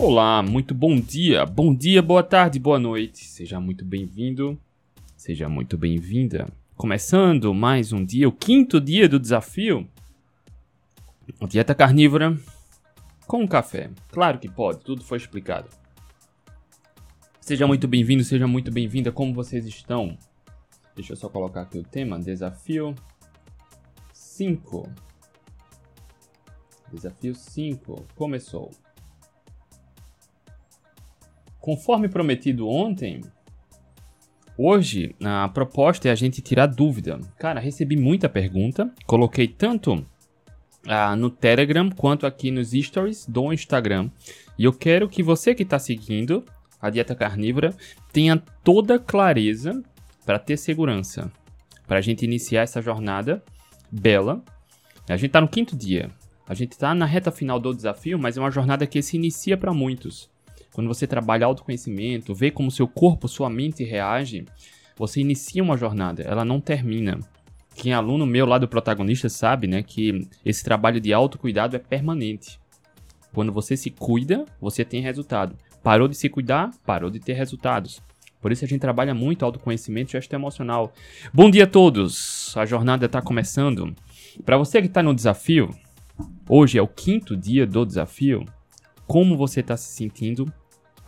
Olá, muito bom dia, bom dia, boa tarde, boa noite. Seja muito bem-vindo, seja muito bem-vinda. Começando mais um dia, o quinto dia do desafio. Dieta carnívora com café. Claro que pode, tudo foi explicado. Seja muito bem-vindo, seja muito bem-vinda. Como vocês estão? Deixa eu só colocar aqui o tema: Desafio 5. Desafio 5 começou. Conforme prometido ontem, hoje a proposta é a gente tirar dúvida. Cara, recebi muita pergunta, coloquei tanto ah, no Telegram quanto aqui nos stories do Instagram. E eu quero que você que está seguindo a dieta carnívora tenha toda clareza para ter segurança, para a gente iniciar essa jornada bela. A gente está no quinto dia, a gente está na reta final do desafio, mas é uma jornada que se inicia para muitos. Quando você trabalha autoconhecimento, vê como seu corpo, sua mente reage, você inicia uma jornada, ela não termina. Quem é aluno meu lá do protagonista sabe, né, que esse trabalho de autocuidado é permanente. Quando você se cuida, você tem resultado. Parou de se cuidar, parou de ter resultados. Por isso a gente trabalha muito autoconhecimento e gestão emocional. Bom dia a todos! A jornada está começando. Para você que está no desafio, hoje é o quinto dia do desafio. Como você está se sentindo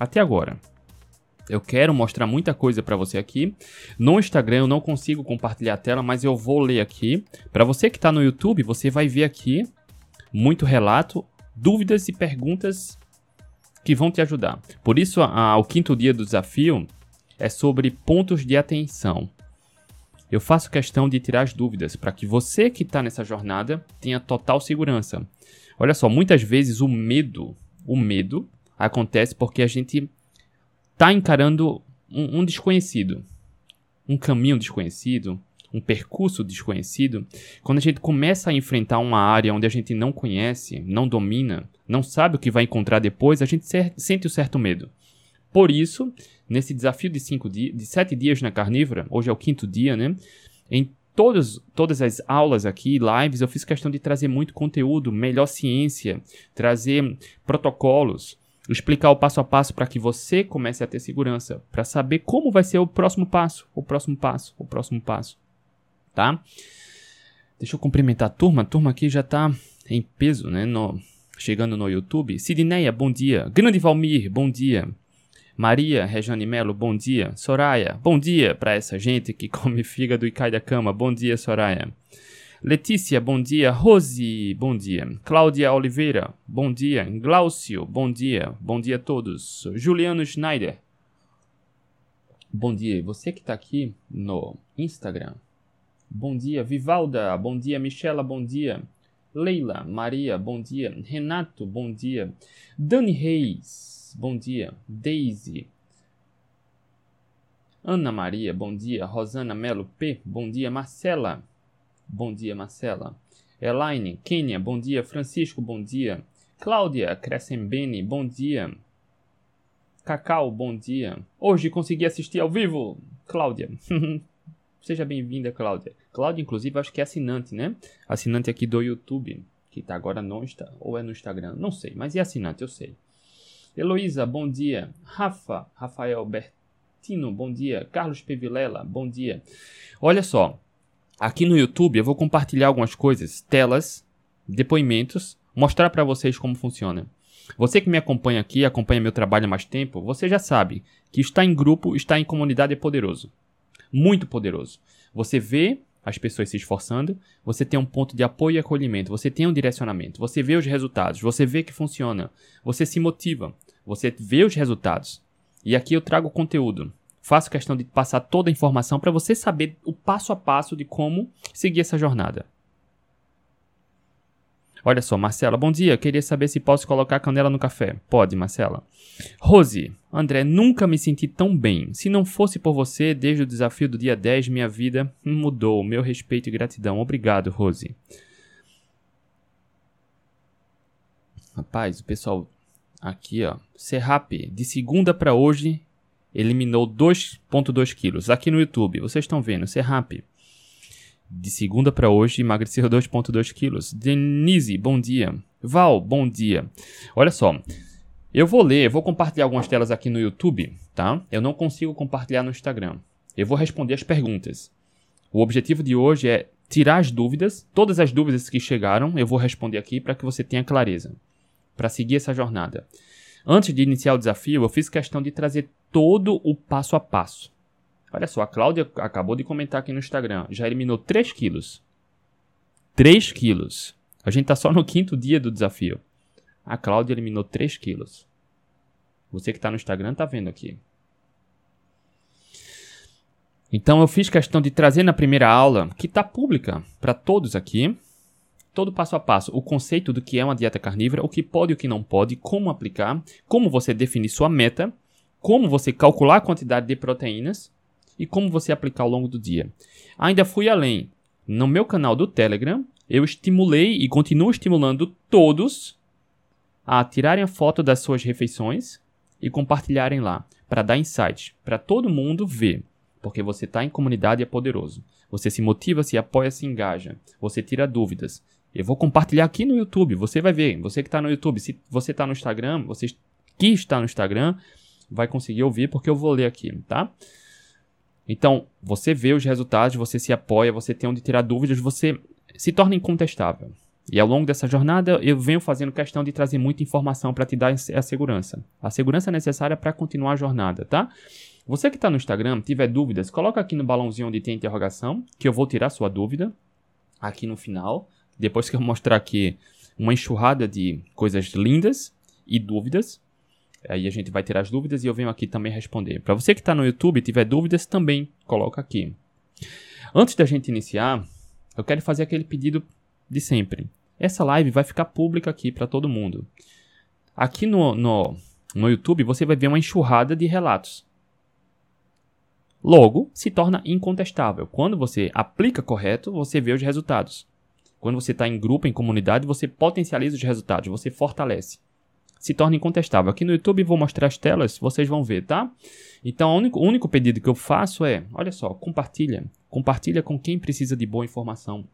até agora. Eu quero mostrar muita coisa para você aqui. No Instagram eu não consigo compartilhar a tela, mas eu vou ler aqui. Para você que está no YouTube, você vai ver aqui muito relato, dúvidas e perguntas que vão te ajudar. Por isso, a, o quinto dia do desafio é sobre pontos de atenção. Eu faço questão de tirar as dúvidas para que você que está nessa jornada tenha total segurança. Olha só, muitas vezes o medo, o medo acontece porque a gente está encarando um, um desconhecido, um caminho desconhecido, um percurso desconhecido. Quando a gente começa a enfrentar uma área onde a gente não conhece, não domina, não sabe o que vai encontrar depois, a gente sente um certo medo. Por isso, nesse desafio de cinco de sete dias na carnívora, hoje é o quinto dia, né? Em todas, todas as aulas aqui, lives, eu fiz questão de trazer muito conteúdo, melhor ciência, trazer protocolos, explicar o passo a passo para que você comece a ter segurança, para saber como vai ser o próximo passo, o próximo passo, o próximo passo, tá? Deixa eu cumprimentar a turma, a turma aqui já está em peso, né, no, chegando no YouTube. Sidneia, bom dia. Grande Valmir, bom dia. Maria Rejane Melo, bom dia. Soraya, bom dia para essa gente que come fígado e cai da cama. Bom dia, Soraya. Letícia, bom dia. Rose, bom dia. Cláudia Oliveira, bom dia. Glaucio, bom dia. Bom dia a todos. Juliano Schneider, bom dia. Você que está aqui no Instagram, bom dia. Vivalda, bom dia. Michela, bom dia. Leila, Maria, bom dia. Renato, bom dia. Dani Reis, bom dia. Daisy, Ana Maria, bom dia. Rosana Melo P, bom dia. Marcela, bom dia, Marcela. Elaine, Kênia, bom dia. Francisco, bom dia. Cláudia Crescembeni, bom dia. Cacau, bom dia. Hoje consegui assistir ao vivo. Cláudia. Seja bem-vinda, Cláudia. Cláudia, inclusive, acho que é assinante, né? Assinante aqui do YouTube. Que tá agora no Insta, ou é no Instagram, não sei, mas é assinante, eu sei. Heloísa, bom dia. Rafa, Rafael Bertino, bom dia. Carlos Pevilela, bom dia. Olha só, Aqui no YouTube eu vou compartilhar algumas coisas, telas, depoimentos, mostrar para vocês como funciona. Você que me acompanha aqui, acompanha meu trabalho há mais tempo, você já sabe que estar em grupo, estar em comunidade é poderoso. Muito poderoso. Você vê as pessoas se esforçando, você tem um ponto de apoio e acolhimento, você tem um direcionamento, você vê os resultados, você vê que funciona, você se motiva, você vê os resultados. E aqui eu trago conteúdo. Faço questão de passar toda a informação para você saber o passo a passo de como seguir essa jornada. Olha só, Marcela, bom dia. Queria saber se posso colocar canela no café. Pode, Marcela. Rose, André, nunca me senti tão bem. Se não fosse por você, desde o desafio do dia 10, minha vida mudou. Meu respeito e gratidão. Obrigado, Rose. Rapaz, o pessoal aqui, ó. Serrap, de segunda para hoje, eliminou 2,2 quilos. Aqui no YouTube, vocês estão vendo, Serrap. De segunda para hoje, emagreceu 2,2 quilos. Denise, bom dia. Val, bom dia. Olha só, Eu vou ler, eu vou compartilhar algumas telas aqui no YouTube, tá? Eu não consigo compartilhar no Instagram. Eu vou responder as perguntas. O objetivo de hoje é tirar as dúvidas, todas as dúvidas que chegaram, eu vou responder aqui para que você tenha clareza, para seguir essa jornada. Antes de iniciar o desafio, eu fiz questão de trazer todo o passo a passo. Olha só, a Cláudia acabou de comentar aqui no Instagram, já eliminou 3 quilos. 3 quilos. A gente está só no quinto dia do desafio. A Cláudia eliminou 3 quilos. Você que está no Instagram está vendo aqui. Então eu fiz questão de trazer na primeira aula, que está pública para todos aqui, todo passo a passo, o conceito do que é uma dieta carnívora, o que pode e o que não pode, como aplicar, como você definir sua meta, como você calcular a quantidade de proteínas e como você aplicar ao longo do dia. Ainda fui além. No meu canal do Telegram, eu estimulei e continuo estimulando todos a tirarem a foto das suas refeições e compartilharem lá, para dar insight, para todo mundo ver porque você está em comunidade e é poderoso. Você se motiva, se apoia, se engaja. Você tira dúvidas. Eu vou compartilhar aqui no YouTube. Você vai ver. Você que está no YouTube, se você está no Instagram, você que está no Instagram, vai conseguir ouvir porque eu vou ler aqui, tá? Então, você vê os resultados, você se apoia, você tem onde tirar dúvidas, você se torna incontestável. E ao longo dessa jornada, eu venho fazendo questão de trazer muita informação para te dar a segurança. A segurança necessária para continuar a jornada, tá? Você que está no Instagram, tiver dúvidas, coloca aqui no balãozinho onde tem interrogação, que eu vou tirar sua dúvida aqui no final. Depois que eu mostrar aqui uma enxurrada de coisas lindas e dúvidas, aí a gente vai tirar as dúvidas e eu venho aqui também responder. Para você que está no YouTube e tiver dúvidas, também coloca aqui. Antes da gente iniciar, eu quero fazer aquele pedido de sempre. Essa live vai ficar pública aqui para todo mundo. Aqui no, no, no YouTube você vai ver uma enxurrada de relatos. Logo, se torna incontestável. Quando você aplica correto, você vê os resultados. Quando você está em grupo, em comunidade, você potencializa os resultados, você fortalece. Se torna incontestável. Aqui no YouTube vou mostrar as telas, vocês vão ver, tá? Então, o único, o único pedido que eu faço é, olha só, compartilha. Compartilha com quem precisa de boa informação.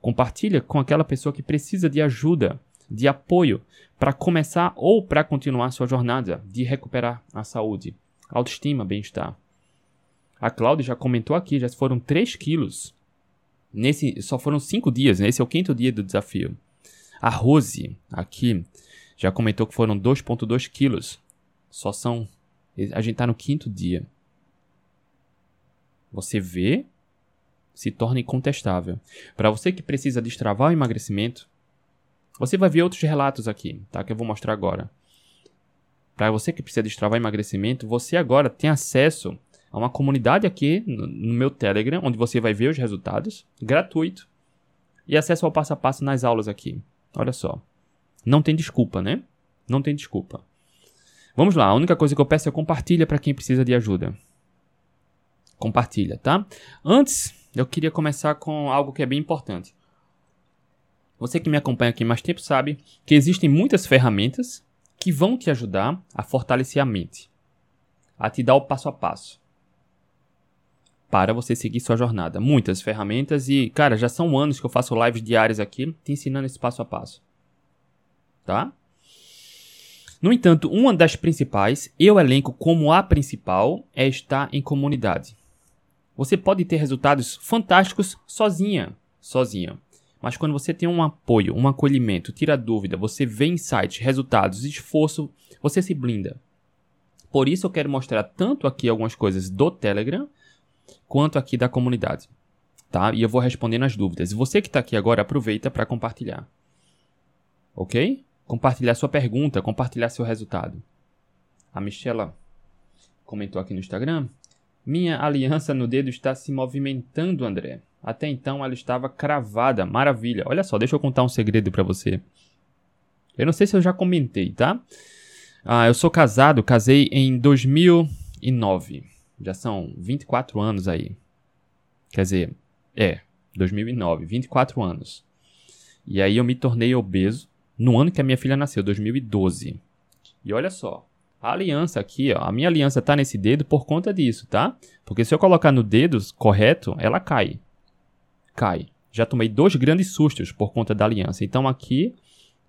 Compartilha com aquela pessoa que precisa de ajuda, de apoio, para começar ou para continuar sua jornada de recuperar a saúde, autoestima, bem-estar. A Cláudia já comentou aqui, já foram 3 quilos. Nesse, só foram 5 dias, né? Esse é o quinto dia do desafio. A Rose, aqui, já comentou que foram 2,2 quilos. Só são. A gente tá no quinto dia. Você vê, se torna incontestável. Para você que precisa destravar o emagrecimento, você vai ver outros relatos aqui, tá? Que eu vou mostrar agora. Para você que precisa destravar emagrecimento, você agora tem acesso Uma comunidade aqui no meu Telegram, onde você vai ver os resultados, gratuito. E acesso ao passo a passo nas aulas aqui. Olha só. Não tem desculpa, né? Não tem desculpa. Vamos lá, a única coisa que eu peço é compartilha para quem precisa de ajuda. Compartilha, tá? Antes, eu queria começar com algo que é bem importante. Você que me acompanha aqui mais tempo sabe que existem muitas ferramentas que vão te ajudar a fortalecer a mente, a te dar o passo a passo para você seguir sua jornada. Muitas ferramentas e, cara, já são anos que eu faço lives diárias aqui te ensinando esse passo a passo. Tá? No entanto, uma das principais, eu elenco como a principal, é estar em comunidade. Você pode ter resultados fantásticos sozinha, sozinha. Mas quando você tem um apoio, um acolhimento, tira dúvida, você vê insights, resultados, esforço, você se blinda. Por isso eu quero mostrar tanto aqui algumas coisas do Telegram, quanto aqui da comunidade. Tá? E eu vou respondendo as dúvidas. Você que está aqui agora, aproveita para compartilhar. Ok? Compartilhar sua pergunta, compartilhar seu resultado. A Michela comentou aqui no Instagram. Minha aliança no dedo está se movimentando, André. Até então ela estava cravada. Maravilha. Olha só, deixa eu contar um segredo para você. Eu não sei se eu já comentei, tá? Ah, eu sou casado, casei em 2009. Já são 24 anos aí. Quer dizer, é, 2009, 24 anos. E aí eu me tornei obeso no ano que a minha filha nasceu, 2012. E olha só, a aliança aqui, ó, a minha aliança tá nesse dedo por conta disso, tá? Porque se eu colocar no dedo correto, ela cai. Cai. Já tomei dois grandes sustos por conta da aliança. Então aqui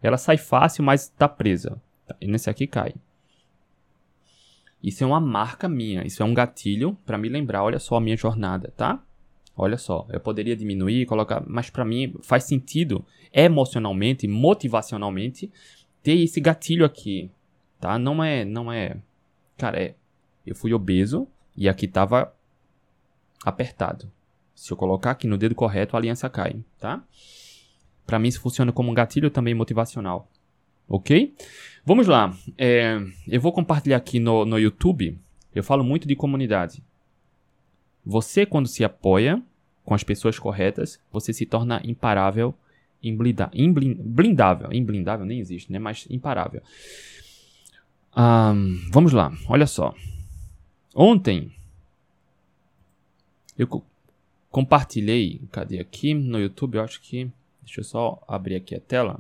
ela sai fácil, mas tá presa. E nesse aqui cai. Isso é uma marca minha, isso é um gatilho para me lembrar, olha só a minha jornada, tá? Olha só, eu poderia diminuir, colocar, mas para mim faz sentido emocionalmente, motivacionalmente ter esse gatilho aqui, tá? Não é, não é, cara, é, eu fui obeso e aqui tava apertado. Se eu colocar aqui no dedo correto, a aliança cai, tá? Para mim isso funciona como um gatilho também motivacional, ok? Vamos lá, é, eu vou compartilhar aqui no, no YouTube. Eu falo muito de comunidade. Você, quando se apoia com as pessoas corretas, você se torna imparável, imblinda, blindável. Imblindável nem existe, né? Mas imparável. Vamos lá, olha só. Ontem eu co compartilhei, cadê aqui no YouTube? Eu acho que. Deixa eu só abrir aqui a tela.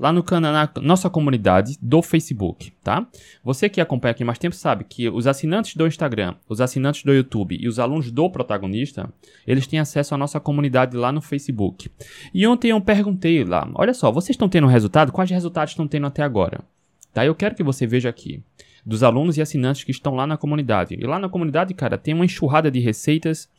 Lá no canal, na nossa comunidade do Facebook, tá? Você que acompanha aqui mais tempo sabe que os assinantes do Instagram, os assinantes do YouTube e os alunos do protagonista, eles têm acesso à nossa comunidade lá no Facebook. E ontem eu perguntei lá, olha só, vocês estão tendo resultado? Quais resultados estão tendo até agora? Tá? Eu quero que você veja aqui dos alunos e assinantes que estão lá na comunidade. E lá na comunidade, cara, tem uma enxurrada de receitas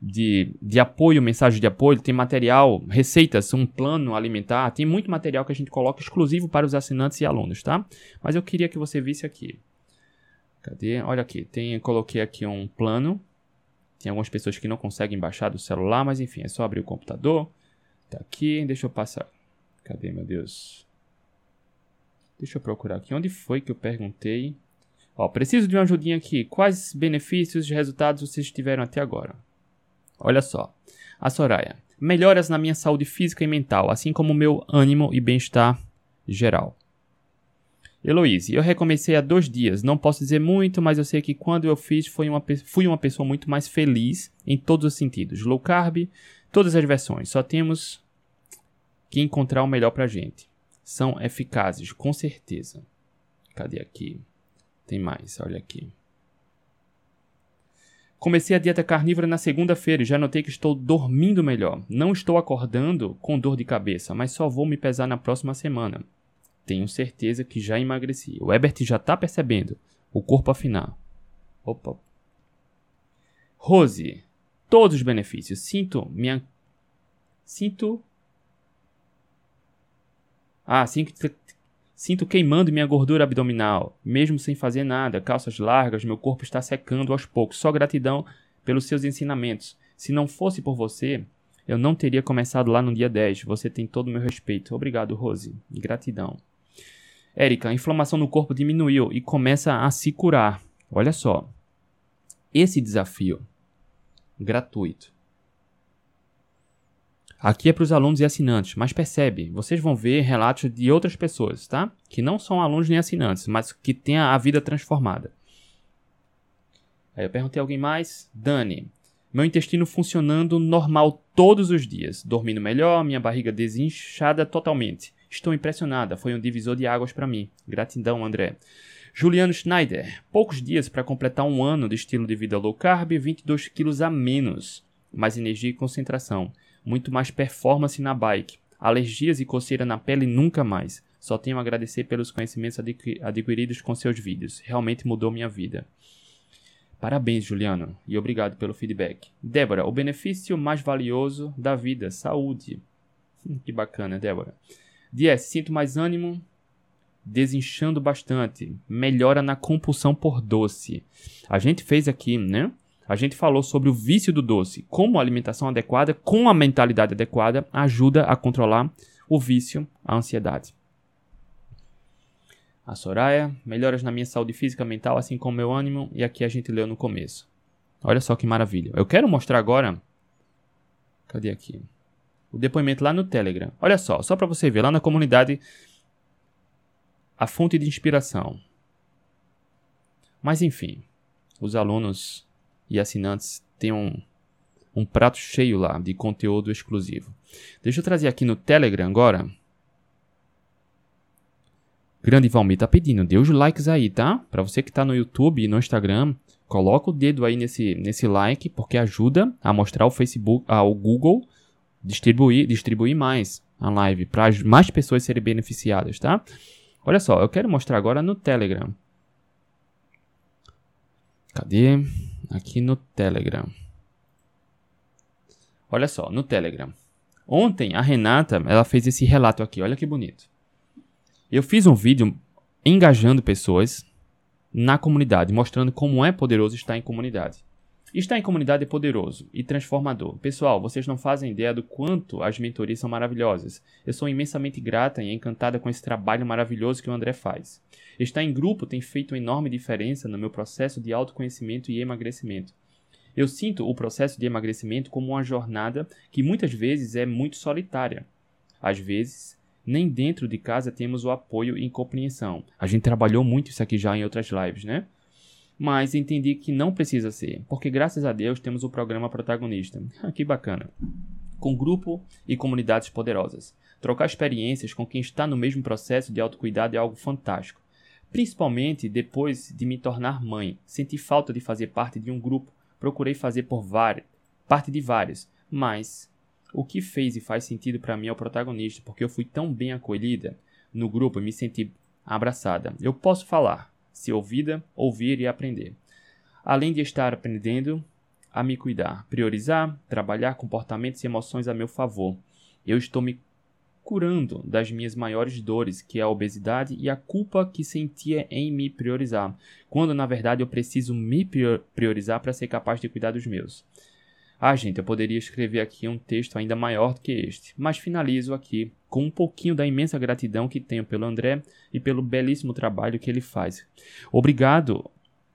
de, de apoio, mensagem de apoio, tem material, receitas, um plano alimentar, tem muito material que a gente coloca exclusivo para os assinantes e alunos, tá? Mas eu queria que você visse aqui. Cadê? Olha aqui, tem, coloquei aqui um plano. Tem algumas pessoas que não conseguem baixar do celular, mas enfim, é só abrir o computador. Tá aqui, deixa eu passar. Cadê, meu Deus? Deixa eu procurar aqui. Onde foi que eu perguntei? Ó, preciso de uma ajudinha aqui. Quais benefícios e resultados vocês tiveram até agora? Olha só. A Soraya. Melhoras na minha saúde física e mental, assim como meu ânimo e bem-estar geral. Heloise, eu recomecei há dois dias. Não posso dizer muito, mas eu sei que quando eu fiz foi uma, fui uma pessoa muito mais feliz em todos os sentidos. Low carb, todas as versões. Só temos que encontrar o melhor pra gente. São eficazes, com certeza. Cadê aqui? Tem mais, olha aqui. Comecei a dieta carnívora na segunda-feira e já notei que estou dormindo melhor. Não estou acordando com dor de cabeça, mas só vou me pesar na próxima semana. Tenho certeza que já emagreci. O Ebert já está percebendo. O corpo afinar. Opa. Rose. Todos os benefícios. Sinto minha. Sinto. Ah, sinto Sinto queimando minha gordura abdominal, mesmo sem fazer nada, calças largas, meu corpo está secando aos poucos. Só gratidão pelos seus ensinamentos. Se não fosse por você, eu não teria começado lá no dia 10. Você tem todo o meu respeito. Obrigado, Rose. Gratidão. Érica, a inflamação no corpo diminuiu e começa a se curar. Olha só. Esse desafio gratuito Aqui é para os alunos e assinantes, mas percebe, vocês vão ver relatos de outras pessoas, tá? Que não são alunos nem assinantes, mas que têm a vida transformada. Aí eu perguntei a alguém mais, Dani, meu intestino funcionando normal todos os dias, dormindo melhor, minha barriga desinchada totalmente. Estou impressionada, foi um divisor de águas para mim. Gratidão, André. Juliano Schneider, poucos dias para completar um ano de estilo de vida low carb, 22 quilos a menos, mais energia e concentração muito mais performance na bike. Alergias e coceira na pele nunca mais. Só tenho a agradecer pelos conhecimentos adquiridos com seus vídeos. Realmente mudou minha vida. Parabéns, Juliano, e obrigado pelo feedback. Débora, o benefício mais valioso da vida, saúde. Hum, que bacana, Débora. Dias, sinto mais ânimo, desinchando bastante. Melhora na compulsão por doce. A gente fez aqui, né? A gente falou sobre o vício do doce, como a alimentação adequada, com a mentalidade adequada, ajuda a controlar o vício, a ansiedade. A Soraya, melhoras na minha saúde física e mental, assim como meu ânimo, e aqui a gente leu no começo. Olha só que maravilha. Eu quero mostrar agora. Cadê aqui? O depoimento lá no Telegram. Olha só, só para você ver lá na comunidade a fonte de inspiração. Mas enfim, os alunos e assinantes têm um, prato cheio lá de conteúdo exclusivo. Deixa eu trazer aqui no Telegram agora. Grande Valmir tá pedindo, dê os likes aí, tá? Para você que tá no YouTube e no Instagram, coloca o dedo aí nesse, nesse like, porque ajuda a mostrar ao Facebook, ao Google distribuir, distribuir mais. a live para mais pessoas serem beneficiadas, tá? Olha só, eu quero mostrar agora no Telegram. Cadê? Aqui no Telegram. Olha só, no Telegram. Ontem a Renata, ela fez esse relato aqui, olha que bonito. Eu fiz um vídeo engajando pessoas na comunidade, mostrando como é poderoso estar em comunidade. Estar em comunidade é poderoso e transformador. Pessoal, vocês não fazem ideia do quanto as mentorias são maravilhosas. Eu sou imensamente grata e encantada com esse trabalho maravilhoso que o André faz. Estar em grupo tem feito uma enorme diferença no meu processo de autoconhecimento e emagrecimento. Eu sinto o processo de emagrecimento como uma jornada que muitas vezes é muito solitária. Às vezes, nem dentro de casa temos o apoio e compreensão. A gente trabalhou muito isso aqui já em outras lives, né? Mas entendi que não precisa ser, porque graças a Deus temos o programa protagonista. Que bacana. Com grupo e comunidades poderosas. Trocar experiências com quem está no mesmo processo de autocuidado é algo fantástico. Principalmente depois de me tornar mãe. Senti falta de fazer parte de um grupo. Procurei fazer por vários, parte de vários, mas o que fez e faz sentido para mim é o protagonista, porque eu fui tão bem acolhida no grupo e me senti abraçada. Eu posso falar, se ouvida, ouvir e aprender. Além de estar aprendendo a me cuidar, priorizar, trabalhar comportamentos e emoções a meu favor. Eu estou me curando das minhas maiores dores, que é a obesidade e a culpa que sentia em me priorizar, quando na verdade eu preciso me priorizar para ser capaz de cuidar dos meus. Ah, gente, eu poderia escrever aqui um texto ainda maior do que este, mas finalizo aqui com um pouquinho da imensa gratidão que tenho pelo André e pelo belíssimo trabalho que ele faz. Obrigado,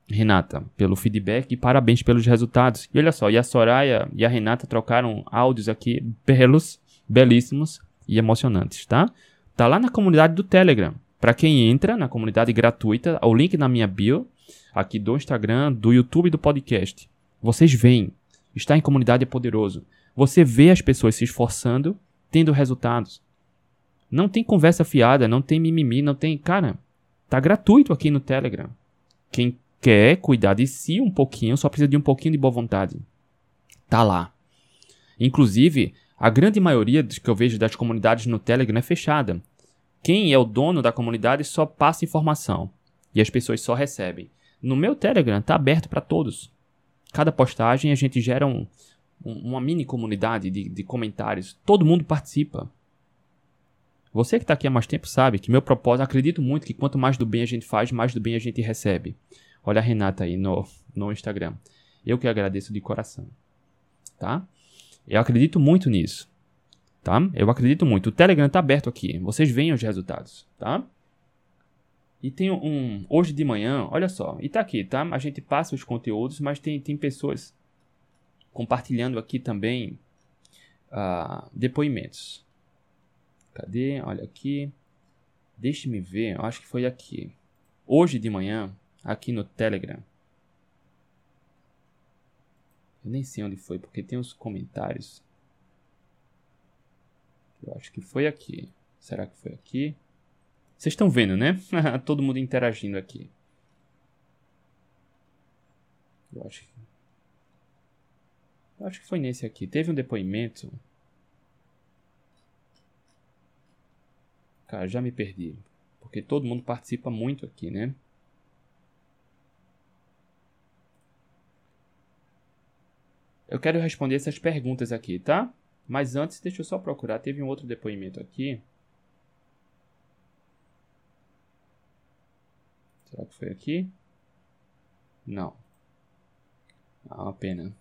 Renata, pelo feedback e parabéns pelos resultados. E olha só, e a Soraya e a Renata trocaram áudios aqui belos, belíssimos e emocionantes, tá? Tá lá na comunidade do Telegram. Para quem entra na comunidade gratuita, o link na minha bio, aqui do Instagram, do YouTube e do podcast. Vocês veem Estar em comunidade é poderoso. Você vê as pessoas se esforçando, tendo resultados. Não tem conversa fiada, não tem mimimi, não tem. Cara, tá gratuito aqui no Telegram. Quem quer cuidar de si um pouquinho, só precisa de um pouquinho de boa vontade. Tá lá. Inclusive, a grande maioria que eu vejo das comunidades no Telegram é fechada. Quem é o dono da comunidade só passa informação e as pessoas só recebem. No meu Telegram tá aberto para todos cada postagem a gente gera um, um, uma mini comunidade de, de comentários. Todo mundo participa. Você que está aqui há mais tempo sabe que meu propósito, acredito muito que quanto mais do bem a gente faz, mais do bem a gente recebe. Olha a Renata aí no, no Instagram. Eu que agradeço de coração. Tá? Eu acredito muito nisso. Tá? Eu acredito muito. O Telegram está aberto aqui. Vocês veem os resultados. Tá? E tem um. Hoje de manhã, olha só, e tá aqui, tá? A gente passa os conteúdos, mas tem, tem pessoas compartilhando aqui também uh, depoimentos. Cadê? Olha aqui. Deixe-me ver, eu acho que foi aqui. Hoje de manhã, aqui no Telegram. Eu nem sei onde foi, porque tem os comentários. Eu acho que foi aqui. Será que foi aqui? Vocês estão vendo, né? Todo mundo interagindo aqui. Eu acho que. Acho que foi nesse aqui. Teve um depoimento. Cara, já me perdi. Porque todo mundo participa muito aqui, né? Eu quero responder essas perguntas aqui, tá? Mas antes, deixa eu só procurar. Teve um outro depoimento aqui. Será que foi aqui? Não. Ah, uma pena.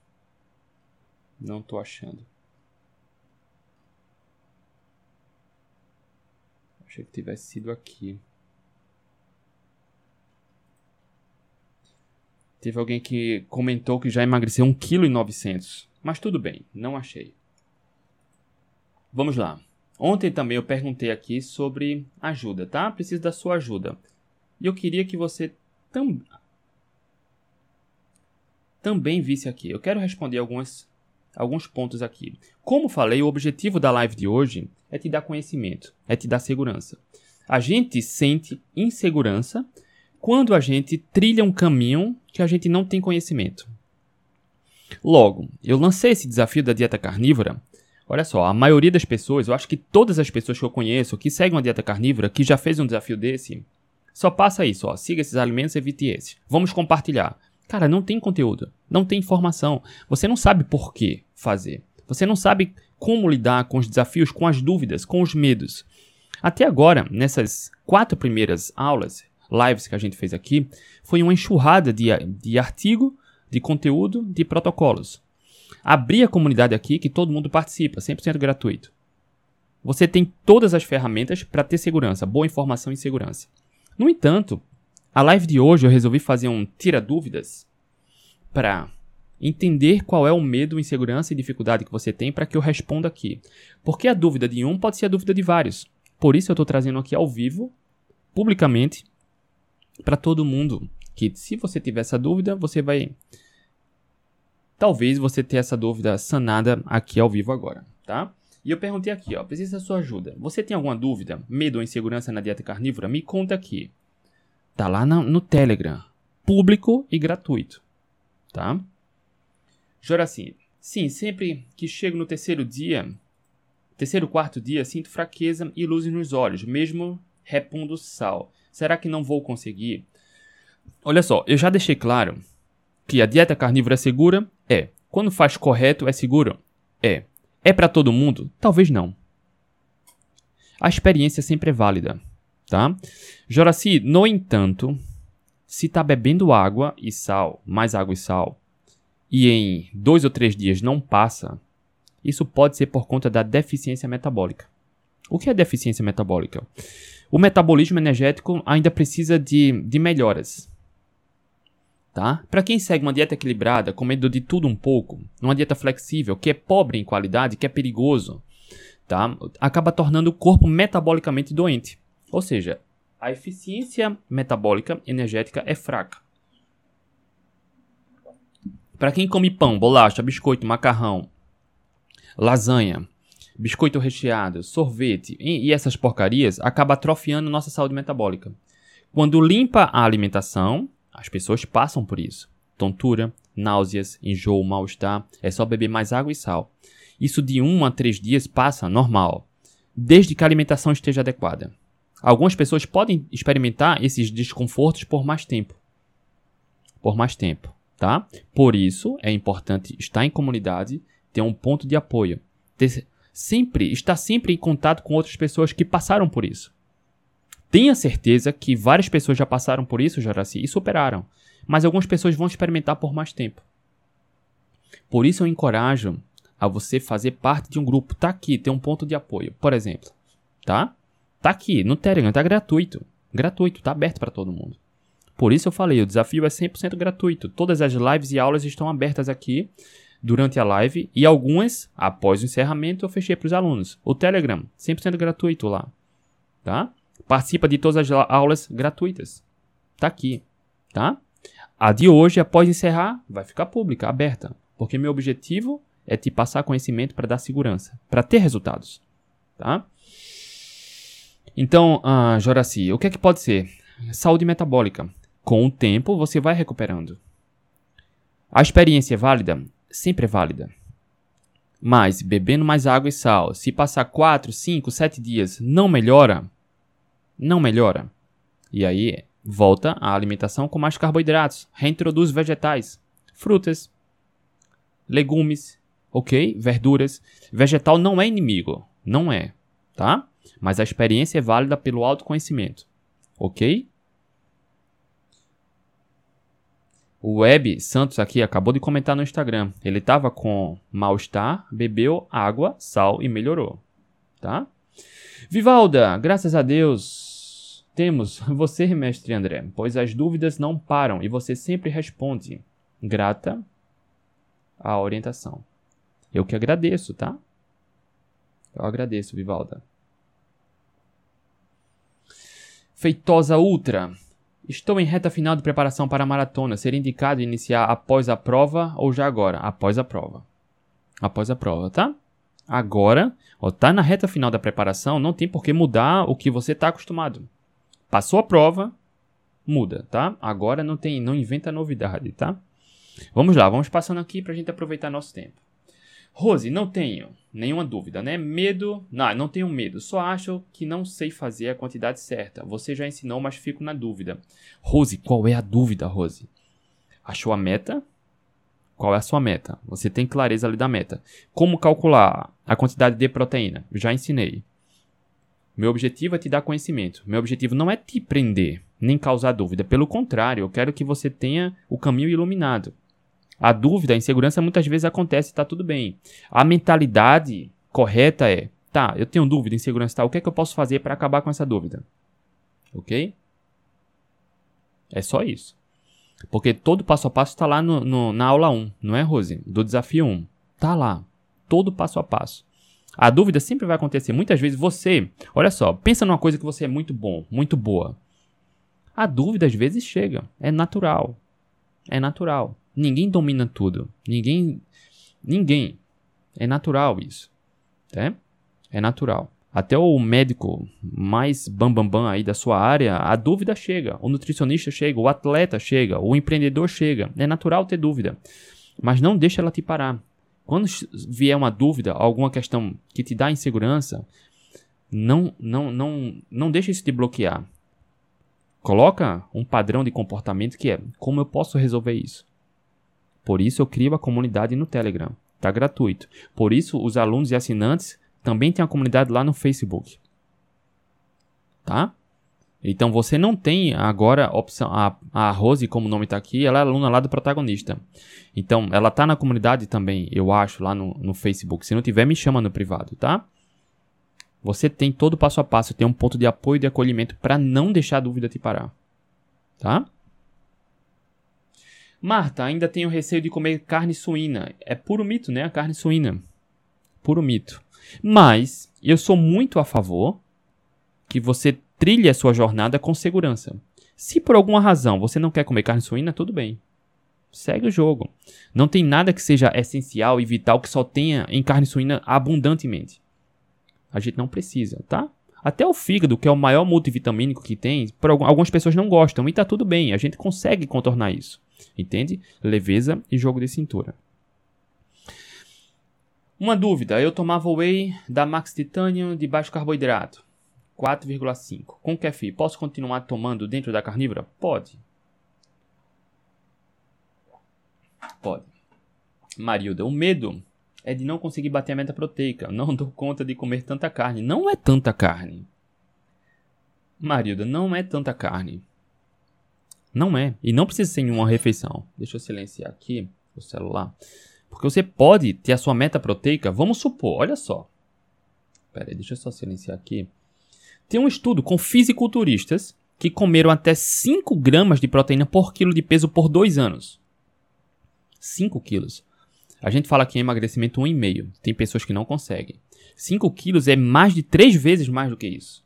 Não tô achando. Achei que tivesse sido aqui. Teve alguém que comentou que já emagreceu 1,9 kg. Mas tudo bem, não achei. Vamos lá. Ontem também eu perguntei aqui sobre ajuda, tá? Preciso da sua ajuda. E eu queria que você tam... também visse aqui. Eu quero responder algumas, alguns pontos aqui. Como falei, o objetivo da live de hoje é te dar conhecimento, é te dar segurança. A gente sente insegurança quando a gente trilha um caminho que a gente não tem conhecimento. Logo, eu lancei esse desafio da dieta carnívora Olha só, a maioria das pessoas, eu acho que todas as pessoas que eu conheço que seguem uma dieta carnívora, que já fez um desafio desse, só passa isso, ó. Siga esses alimentos, evite esses. Vamos compartilhar. Cara, não tem conteúdo, não tem informação. Você não sabe por que fazer. Você não sabe como lidar com os desafios, com as dúvidas, com os medos. Até agora, nessas quatro primeiras aulas, lives que a gente fez aqui, foi uma enxurrada de, de artigo, de conteúdo, de protocolos. Abri a comunidade aqui que todo mundo participa, 100% gratuito. Você tem todas as ferramentas para ter segurança, boa informação e segurança. No entanto, a live de hoje eu resolvi fazer um tira dúvidas para entender qual é o medo, insegurança e dificuldade que você tem para que eu responda aqui. Porque a dúvida de um pode ser a dúvida de vários. Por isso eu estou trazendo aqui ao vivo, publicamente, para todo mundo. Que se você tiver essa dúvida, você vai. Talvez você tenha essa dúvida sanada aqui ao vivo agora, tá? E eu perguntei aqui, ó, preciso da sua ajuda. Você tem alguma dúvida, medo ou insegurança na dieta carnívora? Me conta aqui. Tá lá no, no Telegram, público e gratuito, tá? Joraci, sim, sempre que chego no terceiro dia, terceiro quarto dia, sinto fraqueza e luzes nos olhos, mesmo repondo sal. Será que não vou conseguir? Olha só, eu já deixei claro que a dieta carnívora é segura? É. Quando faz correto, é seguro? É. É para todo mundo? Talvez não. A experiência sempre é válida, tá? Joraci, no entanto, se está bebendo água e sal, mais água e sal, e em dois ou três dias não passa, isso pode ser por conta da deficiência metabólica. O que é deficiência metabólica? O metabolismo energético ainda precisa de, de melhoras. Tá? Para quem segue uma dieta equilibrada, comendo de tudo um pouco, uma dieta flexível, que é pobre em qualidade, que é perigoso, tá? acaba tornando o corpo metabolicamente doente. Ou seja, a eficiência metabólica energética é fraca. Para quem come pão, bolacha, biscoito, macarrão, lasanha, biscoito recheado, sorvete e, essas porcarias, acaba atrofiando nossa saúde metabólica. Quando limpa a alimentação, as pessoas passam por isso. Tontura, náuseas, enjoo, mal-estar. É só beber mais água e sal. Isso de 1 a 3 dias passa normal, desde que a alimentação esteja adequada. Algumas pessoas podem experimentar esses desconfortos por mais tempo. Por mais tempo, tá? Por isso é importante estar em comunidade, ter um ponto de apoio, ter sempre estar sempre em contato com outras pessoas que passaram por isso. Tenha certeza que várias pessoas já passaram por isso, Jaraci, e superaram. Mas algumas pessoas vão experimentar por mais tempo. Por isso eu encorajo a você fazer parte de um grupo. Tá aqui, tem um ponto de apoio, por exemplo. Tá? Tá aqui, no Telegram, tá gratuito. Gratuito, tá aberto para todo mundo. Por isso eu falei, o desafio é 100% gratuito. Todas as lives e aulas estão abertas aqui durante a live e algumas, após o encerramento, eu fechei para os alunos. O Telegram, 100% gratuito lá. Tá? Participa de todas as aulas gratuitas. Tá aqui, tá? A de hoje, após encerrar, vai ficar pública, aberta, porque meu objetivo é te passar conhecimento para dar segurança, para ter resultados, tá? Então, uh, Joraci, o que é que pode ser? Saúde metabólica. Com o tempo, você vai recuperando. A experiência é válida? Sempre é válida. Mas, bebendo mais água e sal, se passar 4, 5, 7 dias não melhora, não melhora. E aí volta a alimentação com mais carboidratos, reintroduz vegetais, frutas, legumes, ok? Verduras. Vegetal não é inimigo, não é, tá? Mas a experiência é válida pelo autoconhecimento, ok? O Web Santos aqui acabou de comentar no Instagram. Ele estava com mal-estar, bebeu água, sal e melhorou, tá? Vivalda, graças a Deus, temos você, mestre André, pois as dúvidas não param e você sempre responde. Grata à orientação. Eu que agradeço, tá? Eu agradeço, Vivalda. Feitosa Ultra. Estou em reta final de preparação para a maratona. Seria indicado iniciar após a prova ou já agora? Após a prova. Após a prova, tá? Agora, ó, tá na reta final da preparação, não tem por que mudar o que você está acostumado. Passou a prova, muda, tá? Agora não tem, não inventa novidade, tá? Vamos lá, vamos passando aqui para a gente aproveitar nosso tempo. Rose, não tenho nenhuma dúvida, né? Medo, não, não tenho medo, só acho que não sei fazer a quantidade certa. Você já ensinou, mas fico na dúvida. Rose, qual é a dúvida, Rose? Achou a meta? Qual é a sua meta? Você tem clareza ali da meta. Como calcular a quantidade de proteína? Já ensinei. Meu objetivo é te dar conhecimento. Meu objetivo não é te prender, nem causar dúvida. Pelo contrário, eu quero que você tenha o caminho iluminado. A dúvida, a insegurança muitas vezes acontece e está tudo bem. A mentalidade correta é: tá, eu tenho dúvida, insegurança, tá, o que é que eu posso fazer para acabar com essa dúvida? Ok? É só isso. Porque todo passo a passo está lá no, no, na aula 1, não é, Rose? Do desafio 1. Tá lá. Todo passo a passo. A dúvida sempre vai acontecer. Muitas vezes você, olha só, pensa numa coisa que você é muito bom, muito boa. A dúvida às vezes chega. É natural. É natural. Ninguém domina tudo. Ninguém. Ninguém. É natural isso. É? É natural. Até o médico mais bambambam bam, bam aí da sua área, a dúvida chega. O nutricionista chega, o atleta chega, o empreendedor chega. É natural ter dúvida. Mas não deixa ela te parar. Quando vier uma dúvida, alguma questão que te dá insegurança, não, não, não, não deixa isso te bloquear. Coloca um padrão de comportamento que é como eu posso resolver isso. Por isso eu crio a comunidade no Telegram. Está gratuito. Por isso os alunos e assinantes também têm a comunidade lá no Facebook. Tá? Então você não tem agora a opção. A, a Rose, como o nome está aqui, ela é aluna lá do protagonista. Então ela está na comunidade também, eu acho, lá no, no Facebook. Se não tiver, me chama no privado, tá? Você tem todo o passo a passo, tem um ponto de apoio e de acolhimento para não deixar a dúvida te parar. Tá? Marta, ainda tenho receio de comer carne suína. É puro mito, né? A carne suína. Puro mito. Mas eu sou muito a favor que você trilhe a sua jornada com segurança. Se por alguma razão você não quer comer carne suína, tudo bem. Segue o jogo. Não tem nada que seja essencial e vital que só tenha em carne suína abundantemente. A gente não precisa, tá? Até o fígado, que é o maior multivitamínico que tem, por algumas pessoas não gostam e tá tudo bem, a gente consegue contornar isso. Entende? Leveza e jogo de cintura. Uma dúvida, eu tomava whey da Max Titanium de baixo carboidrato, 4,5, com kefir. Posso continuar tomando dentro da carnívora? Pode. Pode. Marilda, o medo é de não conseguir bater a meta proteica. Não dou conta de comer tanta carne. Não é tanta carne. Marilda, não é tanta carne. Não é. E não precisa ser em uma refeição. Deixa eu silenciar aqui o celular. Porque você pode ter a sua meta proteica. Vamos supor, olha só. Pera aí, deixa eu só silenciar aqui. Tem um estudo com fisiculturistas que comeram até 5 gramas de proteína por quilo de peso por 2 anos. 5 quilos. A gente fala aqui em emagrecimento 1,5. Tem pessoas que não conseguem. 5 quilos é mais de 3 vezes mais do que isso.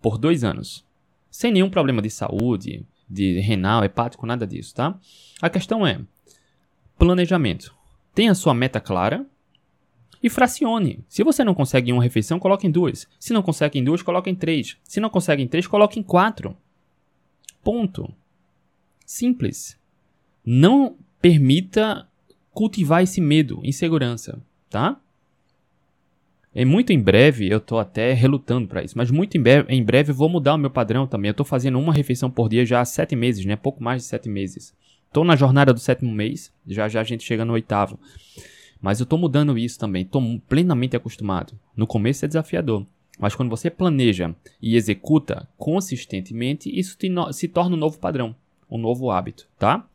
Por 2 anos. Sem nenhum problema de saúde, de renal, hepático, nada disso, tá? A questão é planejamento. Tenha sua meta clara e fracione. Se você não consegue em uma refeição, coloque em duas. Se não consegue em duas, coloque em três. Se não consegue em três, coloque em quatro. Ponto. Simples. Não permita cultivar esse medo, insegurança, tá? É muito em breve, eu tô até relutando para isso, mas muito em breve, em breve eu vou mudar o meu padrão também. Eu tô fazendo uma refeição por dia já há sete meses, né? Pouco mais de sete meses. Tô na jornada do sétimo mês, já já a gente chega no oitavo. Mas eu tô mudando isso também, tô plenamente acostumado. No começo é desafiador, mas quando você planeja e executa consistentemente, isso no se torna um novo padrão, um novo hábito, tá?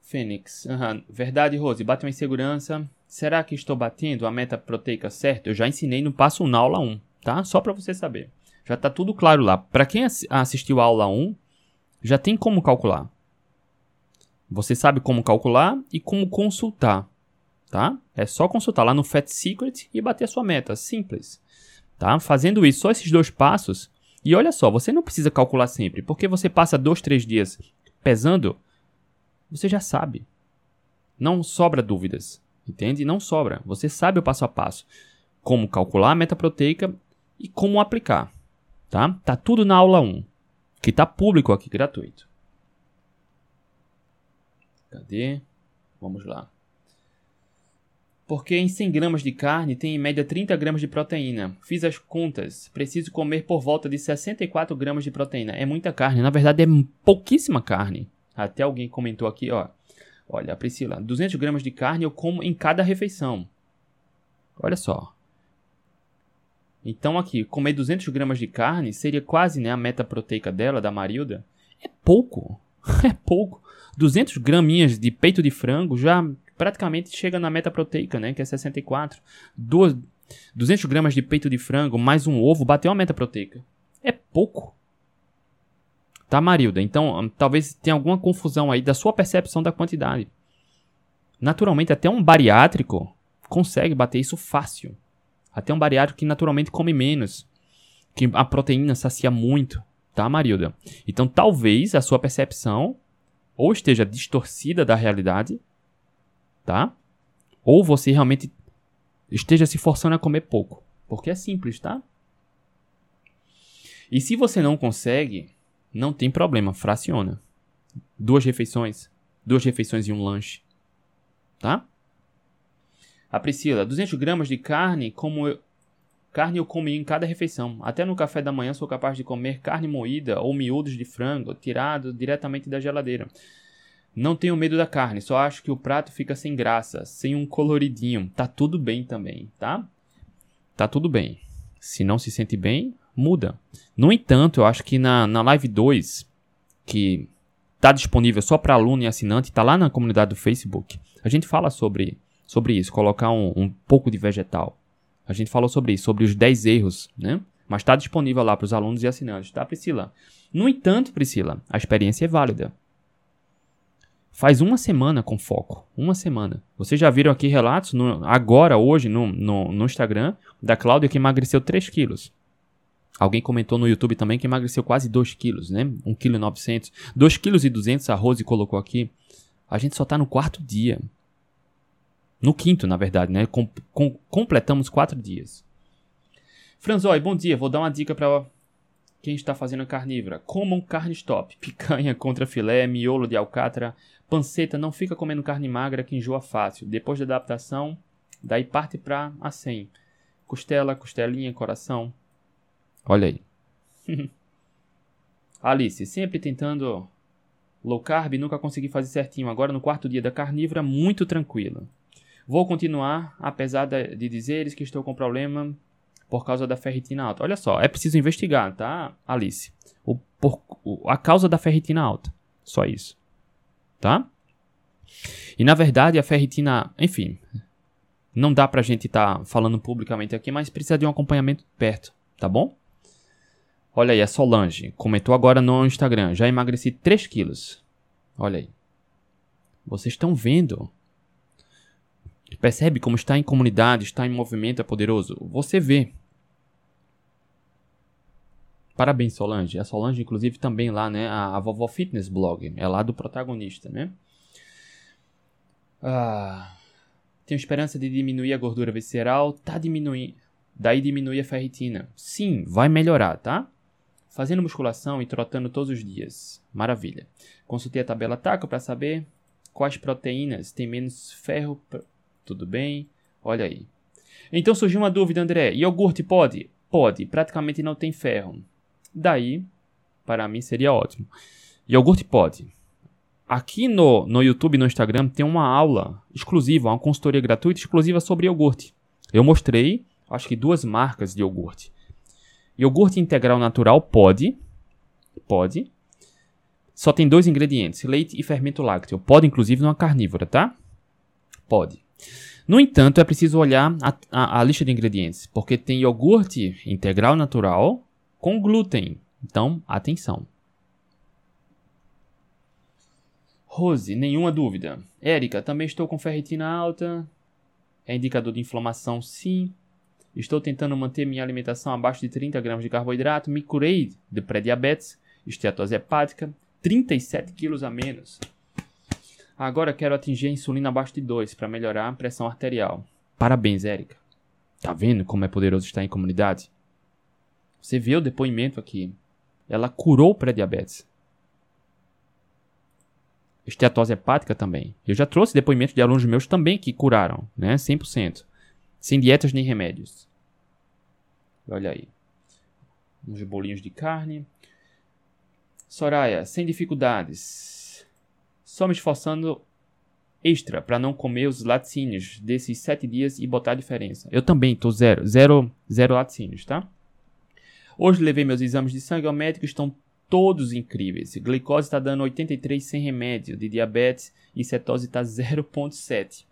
Fênix. Uhum. Verdade, Rose. Bate uma insegurança. Será que estou batendo a meta proteica certa? Eu já ensinei no passo 1 na aula 1, tá? Só para você saber. Já tá tudo claro lá. Para quem assistiu a aula 1, já tem como calcular. Você sabe como calcular e como consultar, tá? É só consultar lá no Fat Secret e bater a sua meta, simples. Tá? Fazendo isso, só esses dois passos. E olha só, você não precisa calcular sempre, porque você passa dois, três dias pesando você já sabe. Não sobra dúvidas, entende? Não sobra. Você sabe o passo a passo. Como calcular a meta proteica e como aplicar, tá? Tá tudo na aula 1, que tá público aqui, gratuito. Cadê? Vamos lá. Porque em 100 gramas de carne tem em média 30 gramas de proteína. Fiz as contas. Preciso comer por volta de 64 gramas de proteína. É muita carne. Na verdade, é pouquíssima carne. Até alguém comentou aqui, ó. Olha, Priscila, 200 gramas de carne eu como em cada refeição. Olha só. Então aqui, comer 200 gramas de carne seria quase né, a meta proteica dela, da Marilda. É pouco. É pouco. 200 graminhas de peito de frango já praticamente chega na meta proteica, né? Que é 64. Duas, 200 gramas de peito de frango mais um ovo bateu a meta proteica. É pouco. Tá, Marilda? Então, hum, talvez tenha alguma confusão aí da sua percepção da quantidade. Naturalmente, até um bariátrico consegue bater isso fácil. Até um bariátrico que naturalmente come menos. Que a proteína sacia muito. Tá, Marilda? Então, talvez a sua percepção ou esteja distorcida da realidade, tá? Ou você realmente esteja se forçando a comer pouco. Porque é simples, tá? E se você não consegue, não tem problema, fraciona. Duas refeições, duas refeições e um lanche, tá? A Priscila, 200 gramas de carne, como eu, carne eu como em cada refeição. Até no café da manhã sou capaz de comer carne moída ou miúdos de frango tirado diretamente da geladeira. Não tenho medo da carne, só acho que o prato fica sem graça, sem um coloridinho. Tá tudo bem também, tá? Tá tudo bem. Se não se sente bem, muda. No entanto, eu acho que na, na Live 2, que tá disponível só para aluno e assinante, tá lá na comunidade do Facebook, a gente fala sobre, sobre isso, colocar um, um pouco de vegetal. A gente falou sobre isso, sobre os 10 erros, né? Mas está disponível lá para os alunos e assinantes, tá, Priscila? No entanto, Priscila, a experiência é válida. Faz uma semana com foco. Uma semana. Vocês já viram aqui relatos, no, agora, hoje, no, no, no Instagram, da Cláudia que emagreceu 3 quilos. Alguém comentou no YouTube também que emagreceu quase 2 quilos, né? 1,9 kg. 2 kg e 200 a Rose colocou aqui. A gente só tá no quarto dia. No quinto, na verdade, né? Com, com, completamos 4 dias. Franzói, bom dia. Vou dar uma dica para quem está fazendo carnívora. Comam carne stop. Picanha contra filé, miolo de alcatra, Panceta não fica comendo carne magra que enjoa fácil. Depois da adaptação, daí parte para a 100. Costela, costelinha, coração. Olha aí. Alice, sempre tentando low carb, nunca consegui fazer certinho. Agora no quarto dia da carnívora, muito tranquila. Vou continuar, apesar de dizeres que estou com problema por causa da ferritina alta. Olha só, é preciso investigar, tá, Alice? O, por, o, a causa da ferritina alta. Só isso tá? E na verdade a ferritina, enfim, não dá pra gente estar tá falando publicamente aqui, mas precisa de um acompanhamento perto, tá bom? Olha aí, a Solange comentou agora no Instagram, já emagreci 3 quilos. Olha aí. Vocês estão vendo? Percebe como estar em comunidade, estar em movimento é poderoso? Você vê. Parabéns, Solange. A Solange, inclusive, também lá, né? A, a Vovó Fitness Blog. É lá do protagonista, né? Ah, tenho esperança de diminuir a gordura visceral. Tá diminuindo. Daí diminui a ferritina. Sim, vai melhorar, tá? Fazendo musculação e trotando todos os dias. Maravilha. Consultei a tabela TACO para saber quais proteínas têm menos ferro. Tudo bem? Olha aí. Então surgiu uma dúvida, André. Iogurte pode? Pode. Praticamente não tem ferro. Daí, para mim seria ótimo. Iogurte pode. Aqui no, no YouTube e no Instagram tem uma aula exclusiva, uma consultoria gratuita exclusiva sobre iogurte. Eu mostrei, acho que duas marcas de iogurte. Iogurte integral natural pode, pode. Só tem dois ingredientes, leite e fermento lácteo. Pode, inclusive, numa carnívora, tá? Pode. No entanto, é preciso olhar a, a, a lista de ingredientes, porque tem iogurte integral natural, com glúten. Então, atenção. Rose, nenhuma dúvida. Érica, também estou com ferritina alta. É indicador de inflamação, sim. Estou tentando manter minha alimentação abaixo de 30 gramas de carboidrato. Me curei de pré-diabetes, esteatose hepática, 37 quilos a menos. Agora quero atingir a insulina abaixo de 2 para melhorar a pressão arterial. Parabéns, Érica. Tá vendo como é poderoso estar em comunidade? Você vê o depoimento aqui. Ela curou o pré-diabetes. esteatose hepática também. Eu já trouxe depoimentos de alunos meus também que curaram, né? 100%. Sem dietas nem remédios. Olha aí. Uns bolinhos de carne. Soraya, sem dificuldades. Só me esforçando extra para não comer os laticínios desses sete dias e botar a diferença. Eu também tô zero, zero, zero laticínios, tá? Hoje levei meus exames de sangue ao médico, estão todos incríveis. Glicose está dando 83 sem remédio de diabetes e cetose está 0.7.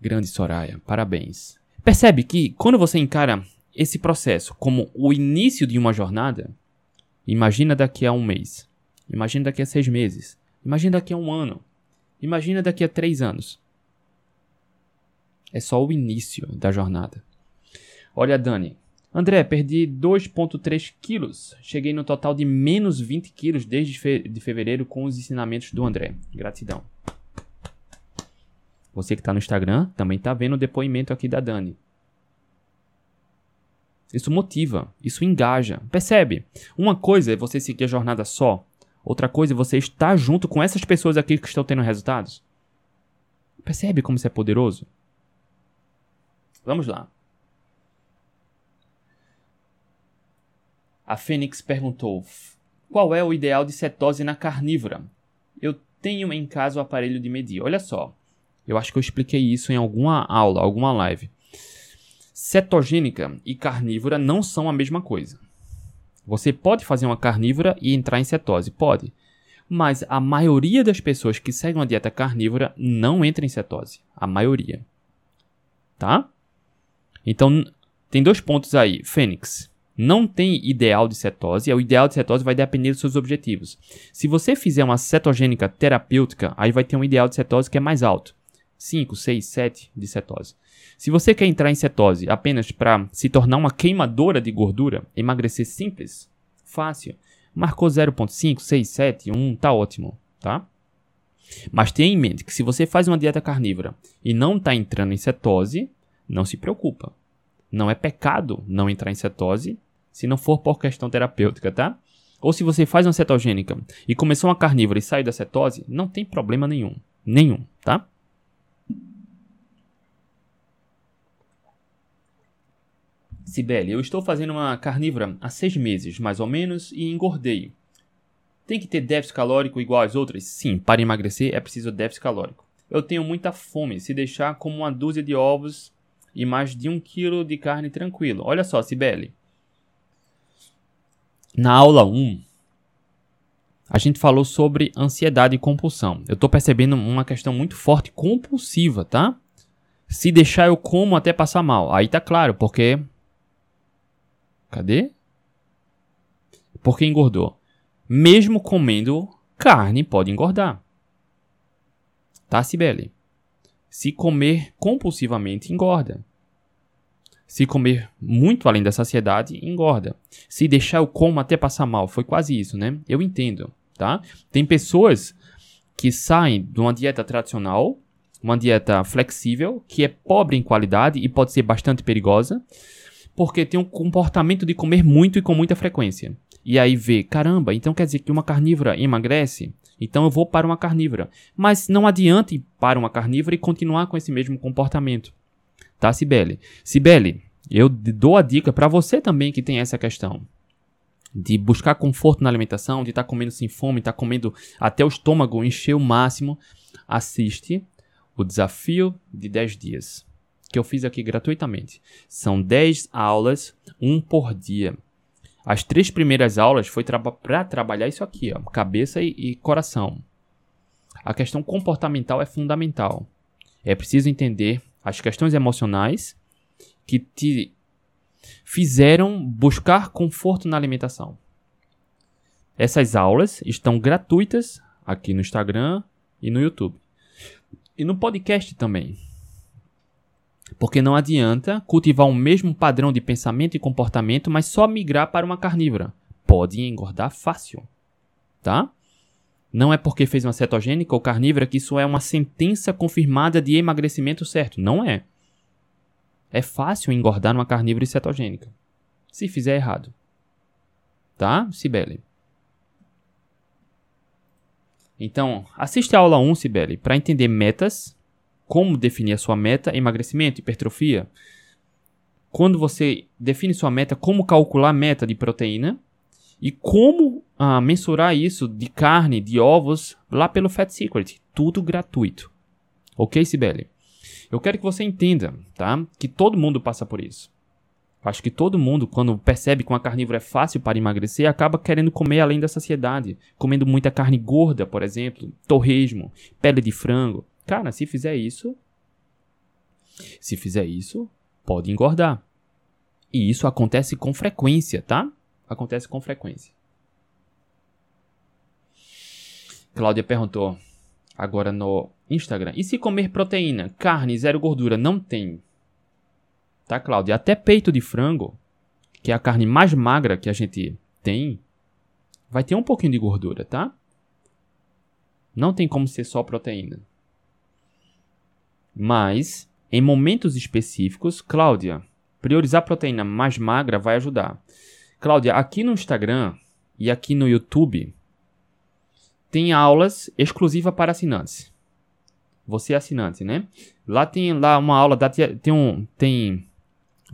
Grande Soraya, parabéns. Percebe que quando você encara esse processo como o início de uma jornada, imagina daqui a um mês, imagina daqui a seis meses, imagina daqui a um ano, imagina daqui a três anos. É só o início da jornada. Olha, Dani, André, perdi 2,3 quilos. Cheguei no total de menos 20 quilos desde fe de fevereiro com os ensinamentos do André. Gratidão. Você que está no Instagram também está vendo o depoimento aqui da Dani. Isso motiva, isso engaja. Percebe? Uma coisa é você seguir a jornada só, outra coisa é você estar junto com essas pessoas aqui que estão tendo resultados. Percebe como isso é poderoso? Vamos lá. A Fênix perguntou: Qual é o ideal de cetose na carnívora? Eu tenho em casa o aparelho de medir. Olha só, eu acho que eu expliquei isso em alguma aula, alguma live. Cetogênica e carnívora não são a mesma coisa. Você pode fazer uma carnívora e entrar em cetose? Pode. Mas a maioria das pessoas que seguem uma dieta carnívora não entra em cetose. A maioria. Tá? Então, tem dois pontos aí. Fênix, não tem ideal de cetose, o ideal de cetose vai depender dos seus objetivos. Se você fizer uma cetogênica terapêutica, aí vai ter um ideal de cetose que é mais alto. 5, 6, 7 de cetose. Se você quer entrar em cetose apenas para se tornar uma queimadora de gordura, emagrecer simples, fácil, marcou 0.5, 6, 7, 1, tá ótimo, tá? Mas tenha em mente que se você faz uma dieta carnívora e não está entrando em cetose, não se preocupa. Não é pecado não entrar em cetose se não for por questão terapêutica, tá? Ou se você faz uma cetogênica e começou uma carnívora e sai da cetose, não tem problema nenhum. Nenhum, tá? Sibeli, eu estou fazendo uma carnívora há seis meses, mais ou menos, e engordei. Tem que ter déficit calórico igual às outras? Sim, para emagrecer é preciso déficit calórico. Eu tenho muita fome, se deixar como uma dúzia de ovos e mais de um quilo de carne tranquilo. Olha só, Sibeli. Na aula 1, a gente falou sobre ansiedade e compulsão. Eu estou percebendo uma questão muito forte compulsiva, tá? Se deixar eu como até passar mal. Aí tá claro, porque. Cadê? Porque engordou. Mesmo comendo carne, pode engordar. Tá, Sibeli? Se comer compulsivamente, engorda. Se comer muito além da saciedade, engorda. Se deixar o como até passar mal, foi quase isso, né? Eu entendo, tá? Tem pessoas que saem de uma dieta tradicional, uma dieta flexível, que é pobre em qualidade e pode ser bastante perigosa, porque tem um comportamento de comer muito e com muita frequência. E aí vê, caramba, então quer dizer que uma carnívora emagrece? Então eu vou para uma carnívora. Mas não adianta ir para uma carnívora e continuar com esse mesmo comportamento tá, Cibele? Cibele, eu dou a dica para você também que tem essa questão de buscar conforto na alimentação, de estar tá comendo sem fome, estar tá comendo até o estômago encher o máximo, assiste o desafio de 10 dias, que eu fiz aqui gratuitamente. São 10 aulas, um por dia. As três primeiras aulas foi para trabalhar isso aqui, ó, cabeça e, e coração. A questão comportamental é fundamental. É preciso entender as questões emocionais que te fizeram buscar conforto na alimentação. Essas aulas estão gratuitas aqui no Instagram e no YouTube. E no podcast também. Porque não adianta cultivar o mesmo padrão de pensamento e comportamento, mas só migrar para uma carnívora. Pode engordar fácil, tá? Não é porque fez uma cetogênica ou carnívora que isso é uma sentença confirmada de emagrecimento certo. Não é. É fácil engordar numa carnívora e cetogênica. Se fizer errado. Tá, Sibeli? Então, assiste a aula 1, Sibeli, para entender metas, como definir a sua meta, emagrecimento, hipertrofia. Quando você define sua meta, como calcular a meta de proteína e como ah, mensurar isso de carne, de ovos, lá pelo Fat Secret. Tudo gratuito. Ok, Sibeli? Eu quero que você entenda, tá? Que todo mundo passa por isso. Acho que todo mundo, quando percebe que uma carnívora é fácil para emagrecer, acaba querendo comer além da saciedade. Comendo muita carne gorda, por exemplo, torresmo, pele de frango. Cara, se fizer isso. Se fizer isso, pode engordar. E isso acontece com frequência, tá? Acontece com frequência. Cláudia perguntou agora no Instagram. E se comer proteína, carne, zero gordura, não tem tá, Cláudia? Até peito de frango, que é a carne mais magra que a gente tem, vai ter um pouquinho de gordura, tá? Não tem como ser só proteína. Mas, em momentos específicos, Cláudia, priorizar proteína mais magra vai ajudar. Cláudia, aqui no Instagram e aqui no YouTube tem aulas exclusivas para assinantes. Você é assinante, né? Lá tem lá uma aula da tem um tem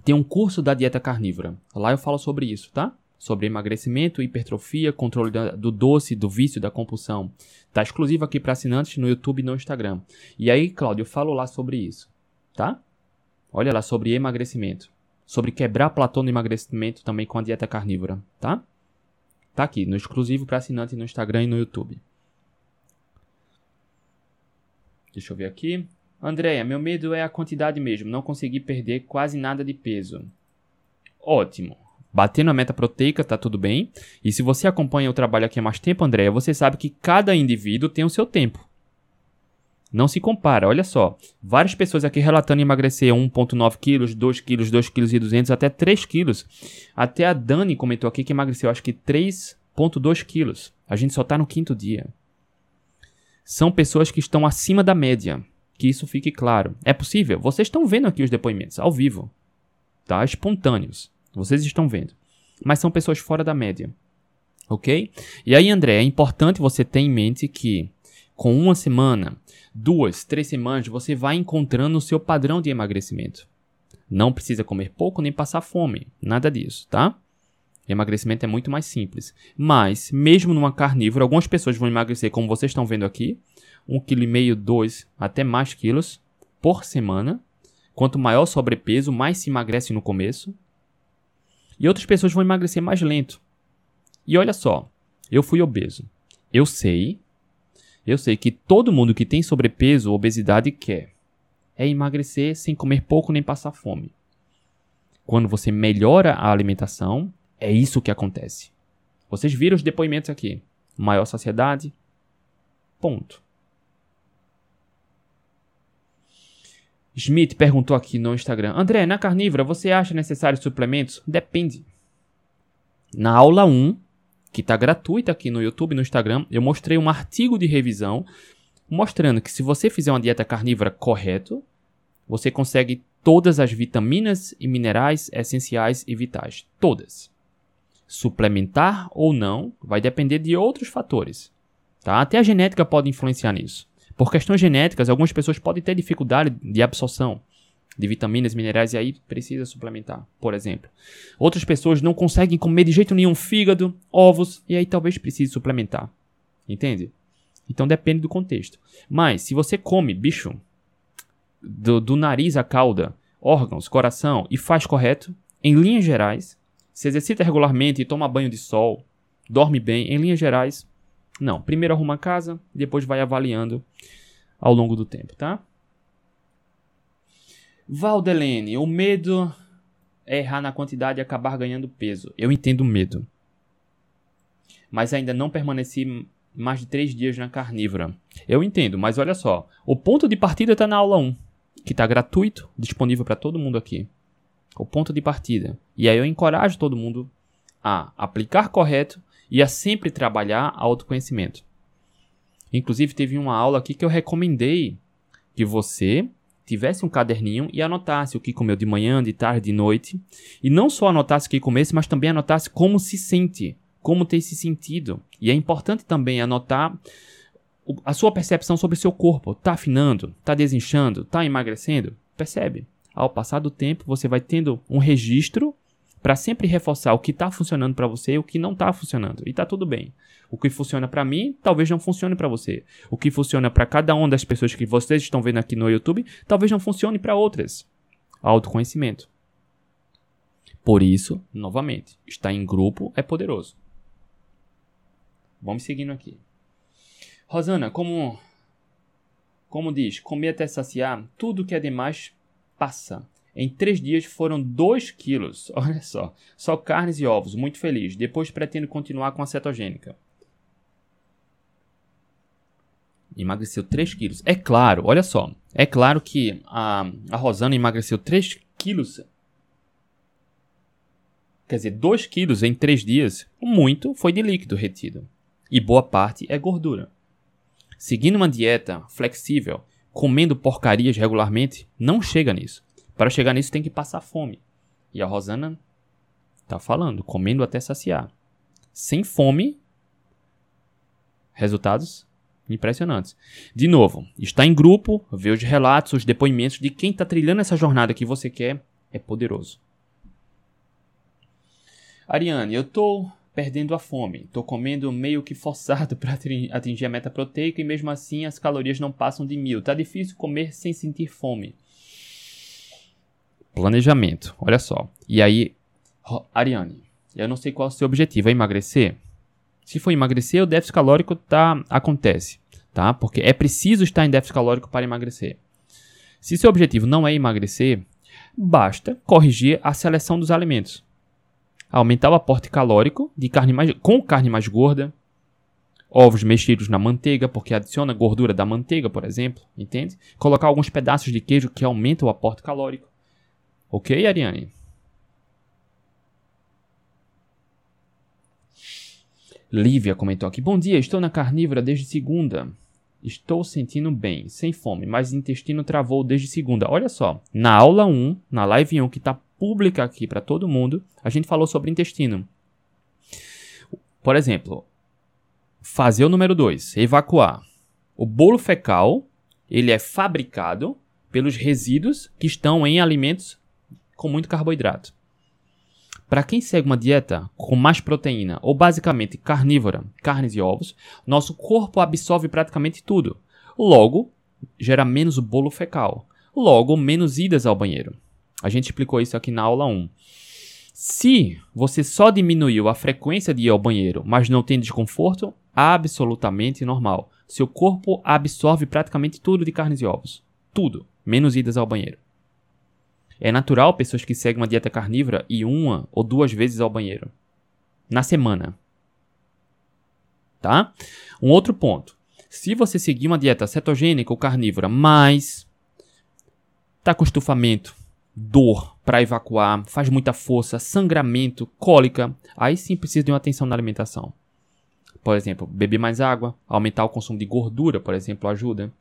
tem um curso da dieta carnívora. Lá eu falo sobre isso, tá? Sobre emagrecimento, hipertrofia, controle do doce, do vício, da compulsão. Tá exclusivo aqui para assinantes no YouTube e no Instagram. E aí, Cláudio, eu falo lá sobre isso, tá? Olha lá sobre emagrecimento, sobre quebrar platô no emagrecimento também com a dieta carnívora, tá? Tá aqui no exclusivo para assinante no Instagram e no YouTube. Deixa eu ver aqui. Andréia, meu medo é a quantidade mesmo, não conseguir perder quase nada de peso. Ótimo. Batendo a meta proteica, tá tudo bem. E se você acompanha o trabalho aqui há mais tempo, Andréia, você sabe que cada indivíduo tem o seu tempo. Não se compara, olha só. Várias pessoas aqui relatando emagrecer 1,9 kg, 2 kg, 2 kg e 200, até 3 kg. Até a Dani comentou aqui que emagreceu acho que 3,2 kg. A gente só tá no quinto dia. São pessoas que estão acima da média que isso fique claro. É possível? Vocês estão vendo aqui os depoimentos, ao vivo. Tá? Espontâneos. Vocês estão vendo. Mas são pessoas fora da média. Ok? E aí, André, é importante você ter em mente que com uma semana, duas, três semanas, você vai encontrando o seu padrão de emagrecimento. Não precisa comer pouco nem passar fome. Nada disso, tá? Emagrecimento é muito mais simples. Mas, mesmo numa carnívora, algumas pessoas vão emagrecer, como vocês estão vendo aqui, 1,5 kg, 2 até mais quilos por semana. Quanto maior o sobrepeso, mais se emagrece no começo. E outras pessoas vão emagrecer mais lento. E olha só, eu fui obeso. Eu sei, eu sei que todo mundo que tem sobrepeso ou obesidade quer é emagrecer sem comer pouco nem passar fome. Quando você melhora a alimentação, é isso que acontece. Vocês viram os depoimentos aqui. Maior saciedade. Ponto. Smith perguntou aqui no Instagram: André, na carnívora você acha necessários suplementos? Depende. Na aula 1, que está gratuita aqui no YouTube e no Instagram, eu mostrei um artigo de revisão mostrando que se você fizer uma dieta carnívora correto, você consegue todas as vitaminas e minerais essenciais e vitais. Todas. Suplementar ou não vai depender de outros fatores. Tá? Até a genética pode influenciar nisso. Por questões genéticas, algumas pessoas podem ter dificuldade de absorção de vitaminas, minerais e aí precisa suplementar, por exemplo. Outras pessoas não conseguem comer de jeito nenhum fígado, ovos e aí talvez precise suplementar. Entende? Então depende do contexto. Mas se você come bicho do, do nariz à cauda, órgãos, coração e faz correto, em linhas gerais, se exercita regularmente e toma banho de sol, dorme bem, em linhas gerais, não, primeiro arruma a casa, depois vai avaliando ao longo do tempo, tá? Valdelene, o medo é errar na quantidade e acabar ganhando peso. Eu entendo o medo. Mas ainda não permaneci mais de três dias na carnívora. Eu entendo, mas olha só. O ponto de partida está na aula 1, que está gratuito, disponível para todo mundo aqui. O ponto de partida. E aí eu encorajo todo mundo a aplicar correto e a sempre trabalhar autoconhecimento. Inclusive, teve uma aula aqui que eu recomendei que você tivesse um caderninho e anotasse o que comeu de manhã, de tarde, de noite. E não só anotasse o que comesse, mas também anotasse como se sente, como tem se sentido. E é importante também anotar a sua percepção sobre seu corpo está afinando, está desinchando, está emagrecendo, percebe. Ao passar do tempo, você vai tendo um registro para sempre reforçar o que está funcionando para você e o que não está funcionando. E está tudo bem. O que funciona para mim, talvez não funcione para você. O que funciona para cada uma das pessoas que vocês estão vendo aqui no YouTube, talvez não funcione para outras. Autoconhecimento. Por isso, novamente, estar em grupo é poderoso. Vamos seguindo aqui. Rosana, como como diz, comer até saciar, tudo que é demais passa. Em três dias foram 2 quilos. Olha só. Só carnes e ovos. Muito feliz. Depois pretendo continuar com a cetogênica. Emagreceu 3 quilos. É claro, olha só. É claro que a, a Rosana emagreceu 3 quilos. Quer dizer, 2 quilos em 3 dias. Muito foi de líquido retido. E boa parte é gordura. Seguindo uma dieta flexível, comendo porcarias regularmente, não chega nisso. Para chegar nisso tem que passar fome. E a Rosana tá falando, comendo até saciar. Sem fome, resultados impressionantes. De novo, está em grupo, ver os relatos, os depoimentos de quem está trilhando essa jornada que você quer, é poderoso. Ariane, eu tô perdendo a fome. Tô comendo meio que forçado para atingir a meta proteica e mesmo assim as calorias não passam de mil. Tá difícil comer sem sentir fome. Planejamento, olha só. E aí, Ariane, eu não sei qual é o seu objetivo, é emagrecer? Se for emagrecer, o déficit calórico tá, acontece, tá? Porque é preciso estar em déficit calórico para emagrecer. Se seu objetivo não é emagrecer, basta corrigir a seleção dos alimentos. Aumentar o aporte calórico de carne mais, com carne mais gorda, ovos mexidos na manteiga, porque adiciona gordura da manteiga, por exemplo, entende? Colocar alguns pedaços de queijo que aumentam o aporte calórico. Ok, Ariane? Lívia comentou aqui: Bom dia, estou na carnívora desde segunda. Estou sentindo bem, sem fome, mas intestino travou desde segunda. Olha só, na aula 1, na live 1, que está pública aqui para todo mundo, a gente falou sobre intestino. Por exemplo, fazer o número 2, evacuar. O bolo fecal, ele é fabricado pelos resíduos que estão em alimentos com muito carboidrato. Para quem segue uma dieta com mais proteína ou basicamente carnívora, carnes e ovos, nosso corpo absorve praticamente tudo. Logo, gera menos bolo fecal. Logo, menos idas ao banheiro. A gente explicou isso aqui na aula 1. Se você só diminuiu a frequência de ir ao banheiro, mas não tem desconforto, absolutamente normal. Seu corpo absorve praticamente tudo de carnes e ovos. Tudo, menos idas ao banheiro. É natural pessoas que seguem uma dieta carnívora ir uma ou duas vezes ao banheiro na semana. Tá? Um outro ponto. Se você seguir uma dieta cetogênica ou carnívora, mas tá com estufamento, dor para evacuar, faz muita força, sangramento, cólica, aí sim precisa de uma atenção na alimentação. Por exemplo, beber mais água, aumentar o consumo de gordura, por exemplo, ajuda,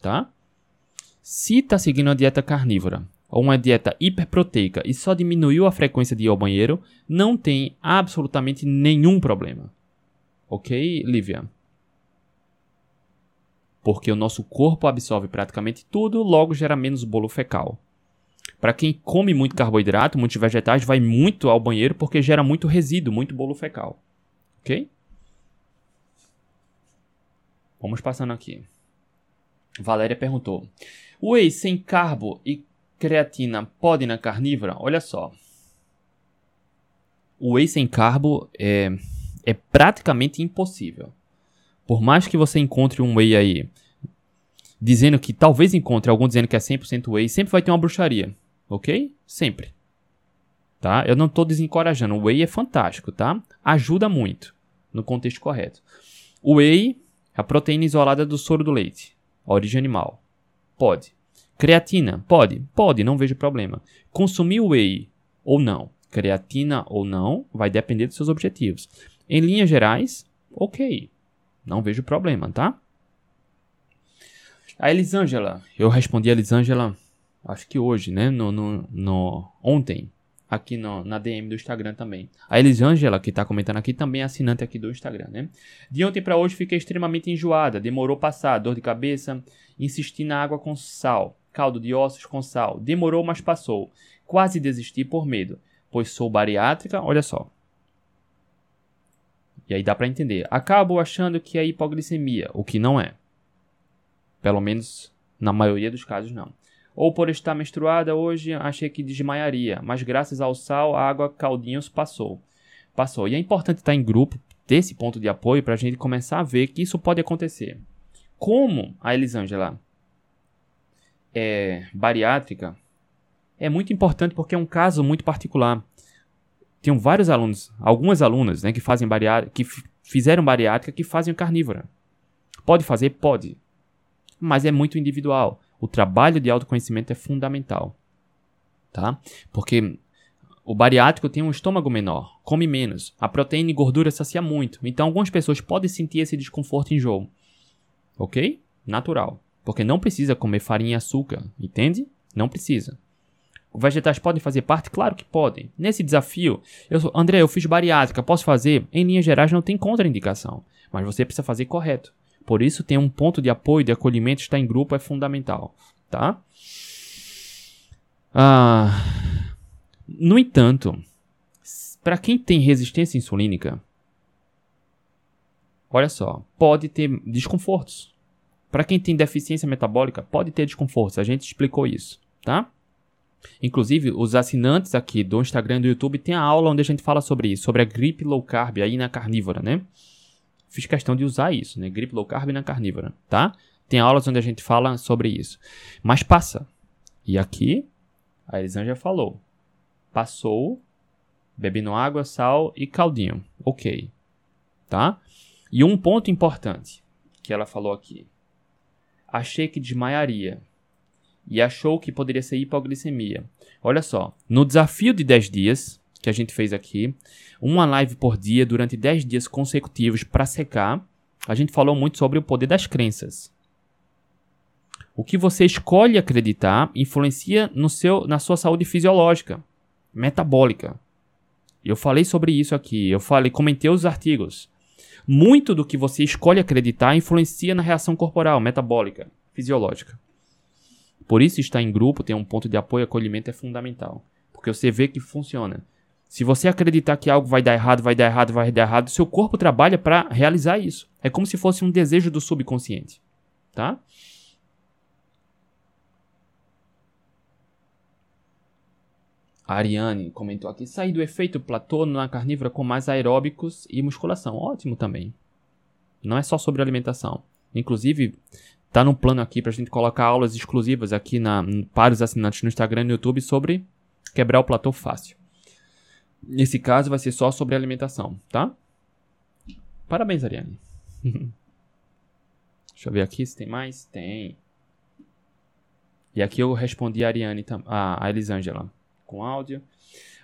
tá? Se está seguindo uma dieta carnívora, ou uma dieta hiperproteica e só diminuiu a frequência de ir ao banheiro, não tem absolutamente nenhum problema. Ok, Lívia? Porque o nosso corpo absorve praticamente tudo, logo gera menos bolo fecal. Para quem come muito carboidrato, muitos vegetais, vai muito ao banheiro porque gera muito resíduo, muito bolo fecal. Ok? Vamos passando aqui. Valéria perguntou: Whey sem carbo e creatina pode na carnívora? Olha só. O whey sem carbo é, é praticamente impossível. Por mais que você encontre um whey aí dizendo que talvez encontre algum dizendo que é 100% whey, sempre vai ter uma bruxaria, ok? Sempre. Tá? Eu não estou desencorajando. O whey é fantástico, tá? Ajuda muito no contexto correto. O whey, a proteína isolada do soro do leite, origem animal. Pode. Creatina, pode? Pode, não vejo problema. Consumir whey ou não, creatina ou não, vai depender dos seus objetivos. Em linhas gerais, ok, não vejo problema, tá? A Elisângela, eu respondi a Elisângela, acho que hoje, né? No, no, no, ontem. aqui no, na DM do Instagram também. A Elisângela, que está comentando aqui, também é assinante aqui do Instagram, né? De ontem para hoje fiquei extremamente enjoada, demorou passar, dor de cabeça, insisti na água com sal, caldo de ossos com sal, demorou, mas passou. Quase desisti por medo, pois sou bariátrica, olha só. E aí dá para entender. Acabo achando que é hipoglicemia, o que não é. Pelo menos na maioria dos casos não. Ou por estar menstruada hoje, achei que desmaiaria, mas graças ao sal, a água caldinhos passou. Passou. E é importante estar em grupo, ter esse ponto de apoio para a gente começar a ver que isso pode acontecer. Como a Elisângela é bariátrica, é muito importante porque é um caso muito particular. Tenho vários alunos, algumas alunas, né, que fazem bariátrica, que fizeram bariátrica, que fazem carnívora. Pode fazer? Pode. Mas é muito individual o trabalho de autoconhecimento é fundamental, tá? Porque o bariátrico tem um estômago menor, come menos, a proteína e gordura sacia muito, então algumas pessoas podem sentir esse desconforto e enjoo, ok? Natural, porque não precisa comer farinha e açúcar, entende? Não precisa. Vegetais podem fazer parte? Claro que podem. Nesse desafio, eu André, eu fiz bariátrica, posso fazer? Em linhas gerais não tem contraindicação, mas você precisa fazer correto. Por isso, ter um ponto de apoio, de acolhimento, estar em grupo é fundamental, tá? Ah, no entanto, para quem tem resistência insulínica, olha só, pode ter desconfortos. Para quem tem deficiência metabólica, pode ter desconfortos. A gente explicou isso, tá? Inclusive, os assinantes aqui do Instagram e do YouTube tem a aula onde a gente fala sobre isso, sobre a gripe low carb aí na carnívora, né? fiz questão de usar isso, né? Gripe low carb na carnívora, tá? Tem aulas onde a gente fala sobre isso. Mas passa. E aqui, a Elisângela falou. Passou, bebendo água, sal e caldinho. Ok. Tá? E um ponto importante que ela falou aqui. Achei que desmaiaria. E achou que poderia ser hipoglicemia. Olha só, no desafio de 10 dias, que a gente fez aqui, uma live por dia durante 10 dias consecutivos para secar, a gente falou muito sobre o poder das crenças. O que você escolhe acreditar influencia no seu, na sua saúde fisiológica, metabólica. Eu falei sobre isso aqui, eu falei, comentei os artigos. Muito do que você escolhe acreditar influencia na reação corporal, metabólica, fisiológica. Por isso estar em grupo, ter um ponto de apoio e acolhimento é fundamental, porque você vê que funciona. Se você acreditar que algo vai dar errado, vai dar errado, vai dar errado, seu corpo trabalha para realizar isso. É como se fosse um desejo do subconsciente, tá? A Ariane comentou aqui: sair do efeito platô na carnívora com mais aeróbicos e musculação. Ótimo também. Não é só sobre alimentação. Inclusive, tá no plano aqui para a gente colocar aulas exclusivas aqui na, para os assinantes no Instagram e no YouTube sobre quebrar o platô fácil. Nesse caso vai ser só sobre alimentação, tá? Parabéns, Ariane. Deixa eu ver aqui se tem mais. Tem. E aqui eu respondi a Ariane, a Elisângela, com áudio.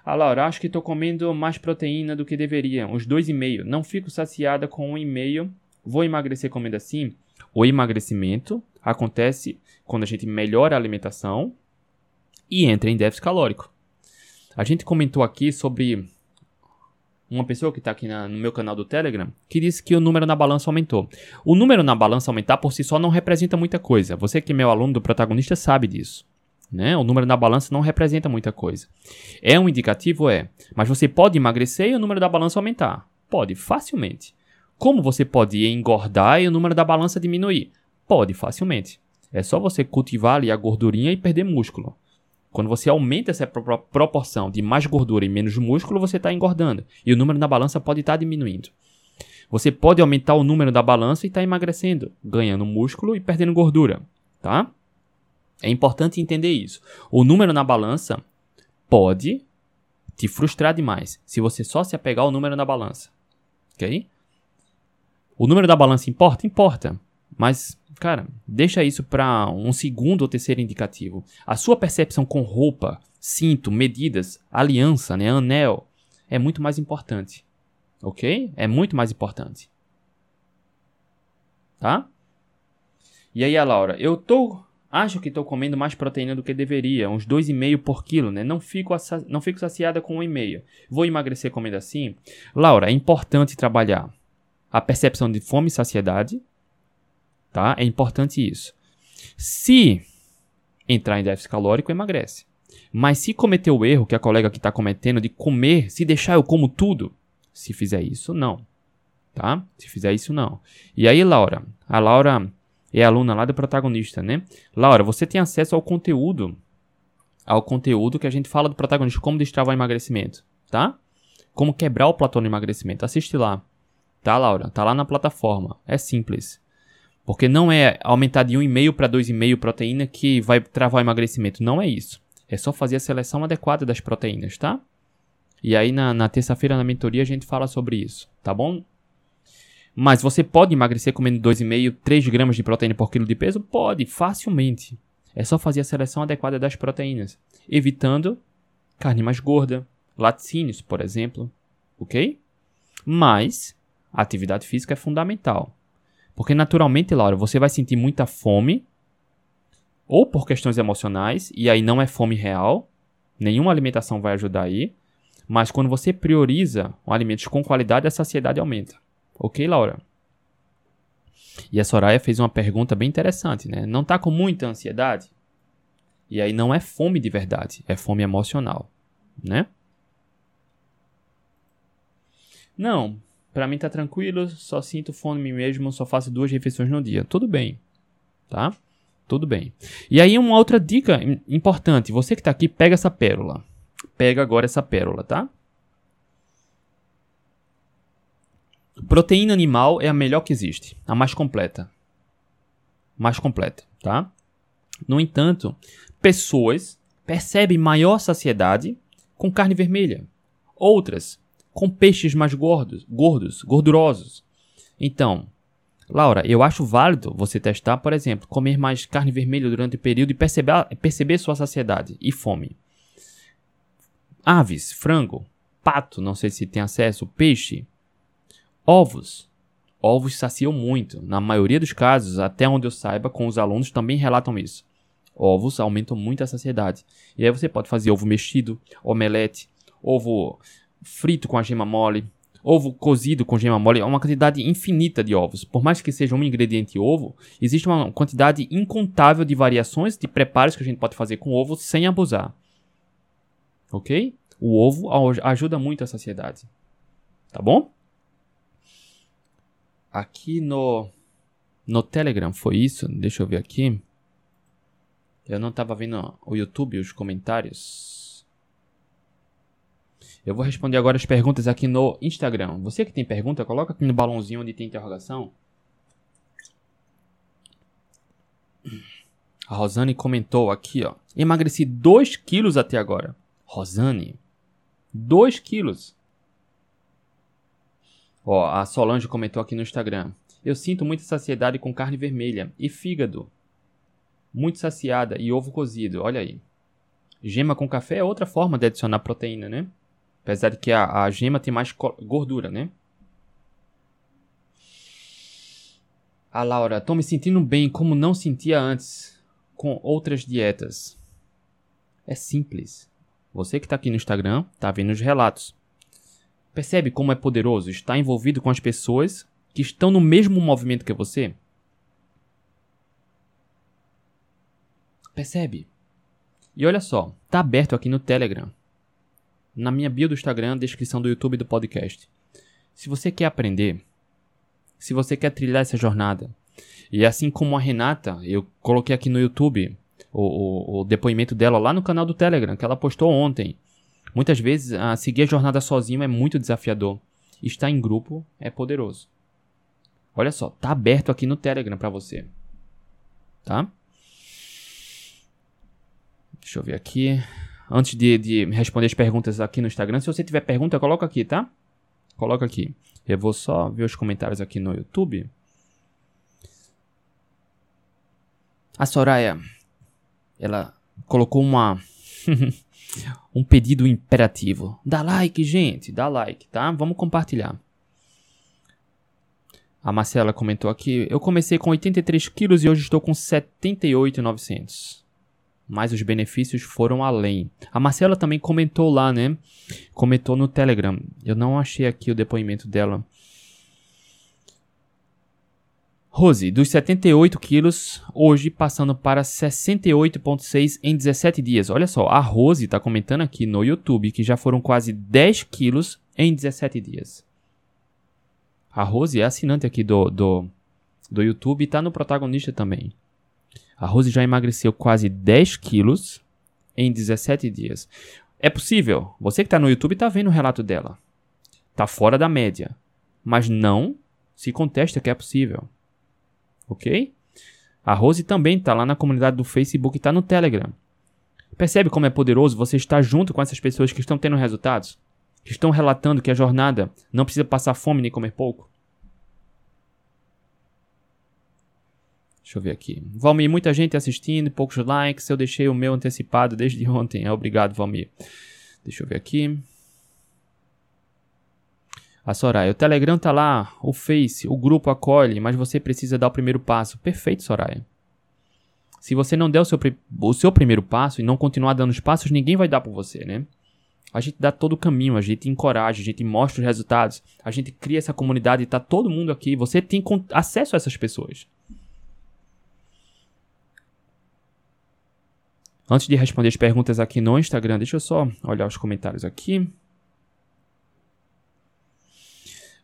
A Laura, acho que estou comendo mais proteína do que deveria. E meio. Não fico saciada com um e meio. Vou emagrecer comendo assim? O emagrecimento acontece quando a gente melhora a alimentação e entra em déficit calórico. A gente comentou aqui sobre uma pessoa que está aqui na, no meu canal do Telegram que disse que o número na balança aumentou. O número na balança aumentar por si só não representa muita coisa. Você que é meu aluno do protagonista sabe disso. Né? O número na balança não representa muita coisa. É um indicativo? É. Mas você pode emagrecer e o número da balança aumentar? Pode, facilmente. Como você pode engordar e o número da balança diminuir? Pode, facilmente. É só você cultivar ali a gordurinha e perder músculo. Quando você aumenta essa proporção de mais gordura e menos músculo, você está engordando. E o número na balança pode estar tá diminuindo. Você pode aumentar o número da balança e estar tá emagrecendo, ganhando músculo e perdendo gordura, tá? É importante entender isso. O número na balança pode te frustrar demais se você só se apegar ao número na balança, ok? O número da balança importa? Importa. Mas, cara, deixa isso para um segundo ou terceiro indicativo. A sua percepção com roupa, cinto, medidas, aliança, né, anel, é muito mais importante. Ok? É muito mais importante. Tá? E aí a Laura, eu tô Acho que estou comendo mais proteína do que deveria, uns 2,5 por quilo, né? Não fico, não fico saciada com 1,5. Vou emagrecer comendo assim? Laura, é importante trabalhar a percepção de fome e saciedade, tá? É importante isso. Se entrar em déficit calórico, emagrece. Mas se cometer o erro que a colega aqui está cometendo de comer, se deixar eu como tudo, se fizer isso, não. Tá? Se fizer isso, não. E aí, Laura? A Laura é aluna lá do protagonista, né? Laura, você tem acesso ao conteúdo, ao conteúdo que a gente fala do protagonista, como destravar o emagrecimento, tá? Como quebrar o platô no emagrecimento. Assiste lá. Tá, Laura? Tá lá na plataforma. É simples. Porque não é aumentar de 1,5 para 2,5 proteína que vai travar o emagrecimento. Não é isso. É só fazer a seleção adequada das proteínas, tá? E aí na, na terça-feira na mentoria a gente fala sobre isso, tá bom? Mas você pode emagrecer comendo 2,5, 3 gramas de proteína por quilo de peso? Pode, facilmente. É só fazer a seleção adequada das proteínas, evitando carne mais gorda, laticínios, por exemplo, ok? Mas a atividade física é fundamental. Porque naturalmente, Laura, você vai sentir muita fome, ou por questões emocionais, e aí não é fome real, nenhuma alimentação vai ajudar aí, mas quando você prioriza alimentos com qualidade, a saciedade aumenta. Ok, Laura? E a Soraya fez uma pergunta bem interessante, né? Não tá com muita ansiedade? E aí não é fome de verdade, é fome emocional, né? Não, para mim tá tranquilo, só sinto fome mesmo, só faço duas refeições no dia. Tudo bem, tá? Tudo bem. E aí uma outra dica importante, você que tá aqui, pega essa pérola. Pega agora essa pérola, tá? Proteína animal é a melhor que existe, a mais completa. Mais completa, tá? No entanto, pessoas percebem maior saciedade com carne vermelha, outras com peixes mais gordos, gordos, gordurosos. Então, Laura, eu acho válido você testar, por exemplo, comer mais carne vermelha durante o período e perceber, perceber sua saciedade e fome. Aves, frango, pato, não sei se tem acesso, peixe, Ovos. Ovos saciam muito. Na maioria dos casos, até onde eu saiba, com os alunos também relatam isso. Ovos aumentam muito a saciedade. E aí você pode fazer ovo mexido, omelete, ovo frito com a gema mole, ovo cozido com gema mole, é uma quantidade infinita de ovos. Por mais que seja um ingrediente ovo, existe uma quantidade incontável de variações de preparos que a gente pode fazer com ovo sem abusar. Ok? O ovo ajuda muito a saciedade. Tá bom? Aqui no, no Telegram foi isso? Deixa eu ver aqui. Eu não estava vendo o YouTube, os comentários. Eu vou responder agora as perguntas aqui no Instagram. Você que tem pergunta, coloca aqui no balãozinho onde tem interrogação. A Rosane comentou aqui, ó. Emagreci 2 quilos até agora. Rosane, 2 quilos. Ó, a Solange comentou aqui no Instagram. Eu sinto muita saciedade com carne vermelha e fígado. Muito saciada e ovo cozido, olha aí. Gema com café é outra forma de adicionar proteína, né? Apesar de que a, a gema tem mais gordura, né? A Laura, tô me sentindo bem como não sentia antes com outras dietas. É simples. Você que está aqui no Instagram, tá vendo os relatos. Percebe como é poderoso estar envolvido com as pessoas que estão no mesmo movimento que você? Percebe? E olha só, tá aberto aqui no Telegram. Na minha bio do Instagram, descrição do YouTube do podcast. Se você quer aprender, se você quer trilhar essa jornada, e assim como a Renata, eu coloquei aqui no YouTube o, o, o depoimento dela lá no canal do Telegram, que ela postou ontem. Muitas vezes, a seguir a jornada sozinho é muito desafiador. Estar em grupo é poderoso. Olha só, tá aberto aqui no Telegram para você. Tá? Deixa eu ver aqui. Antes de, de responder as perguntas aqui no Instagram, se você tiver pergunta, coloca aqui, tá? Coloca aqui. Eu vou só ver os comentários aqui no YouTube. A Soraya, ela colocou uma um pedido imperativo. Dá like, gente, dá like, tá? Vamos compartilhar. A Marcela comentou aqui: Eu comecei com 83 quilos e hoje estou com 78,900. Mas os benefícios foram além. A Marcela também comentou lá, né? Comentou no Telegram. Eu não achei aqui o depoimento dela. Rose, dos 78 quilos, hoje passando para 68,6 em 17 dias. Olha só, a Rose está comentando aqui no YouTube que já foram quase 10 quilos em 17 dias. A Rose é assinante aqui do, do, do YouTube e está no protagonista também. A Rose já emagreceu quase 10 quilos em 17 dias. É possível. Você que está no YouTube está vendo o relato dela. Está fora da média. Mas não se contesta que é possível ok? A Rose também está lá na comunidade do Facebook e está no Telegram. Percebe como é poderoso você estar junto com essas pessoas que estão tendo resultados? Que estão relatando que a jornada não precisa passar fome nem comer pouco? Deixa eu ver aqui. Valmir, muita gente assistindo, poucos likes. Eu deixei o meu antecipado desde ontem. Obrigado, Valmir. Deixa eu ver aqui. A Soraya, o Telegram tá lá, o Face, o grupo acolhe, mas você precisa dar o primeiro passo. Perfeito, Soraya. Se você não der o seu, o seu primeiro passo e não continuar dando os passos, ninguém vai dar por você, né? A gente dá todo o caminho, a gente encoraja, a gente mostra os resultados, a gente cria essa comunidade e tá todo mundo aqui. Você tem acesso a essas pessoas. Antes de responder as perguntas aqui no Instagram, deixa eu só olhar os comentários aqui.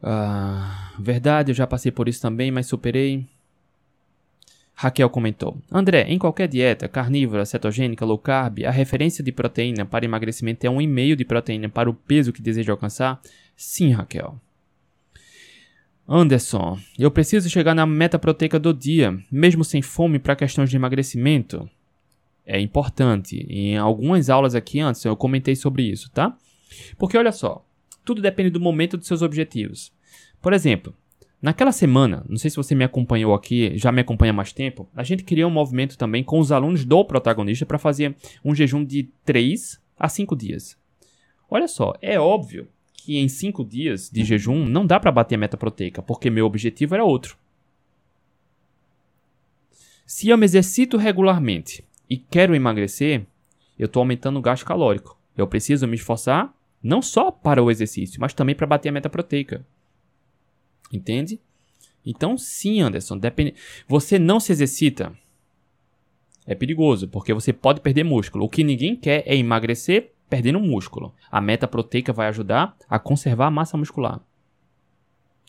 Ah, verdade, eu já passei por isso também, mas superei. Raquel comentou: André, em qualquer dieta, carnívora, cetogênica, low carb, a referência de proteína para emagrecimento é um e-mail de proteína para o peso que deseja alcançar? Sim, Raquel. Anderson, eu preciso chegar na meta proteica do dia, mesmo sem fome para questões de emagrecimento? É importante. Em algumas aulas aqui antes eu comentei sobre isso, tá? Porque olha só, tudo depende do momento dos seus objetivos. Por exemplo, naquela semana, não sei se você me acompanhou aqui, já me acompanha há mais tempo, a gente criou um movimento também com os alunos do protagonista para fazer um jejum de 3 a 5 dias. Olha só, é óbvio que em 5 dias de jejum não dá para bater a meta proteica, porque meu objetivo era outro. Se eu me exercito regularmente e quero emagrecer, eu estou aumentando o gasto calórico. Eu preciso me esforçar não só para o exercício, mas também para bater a meta proteica. Entende? Então, sim, Anderson, depende. Você não se exercita. É perigoso, porque você pode perder músculo. O que ninguém quer é emagrecer perdendo músculo. A meta proteica vai ajudar a conservar a massa muscular.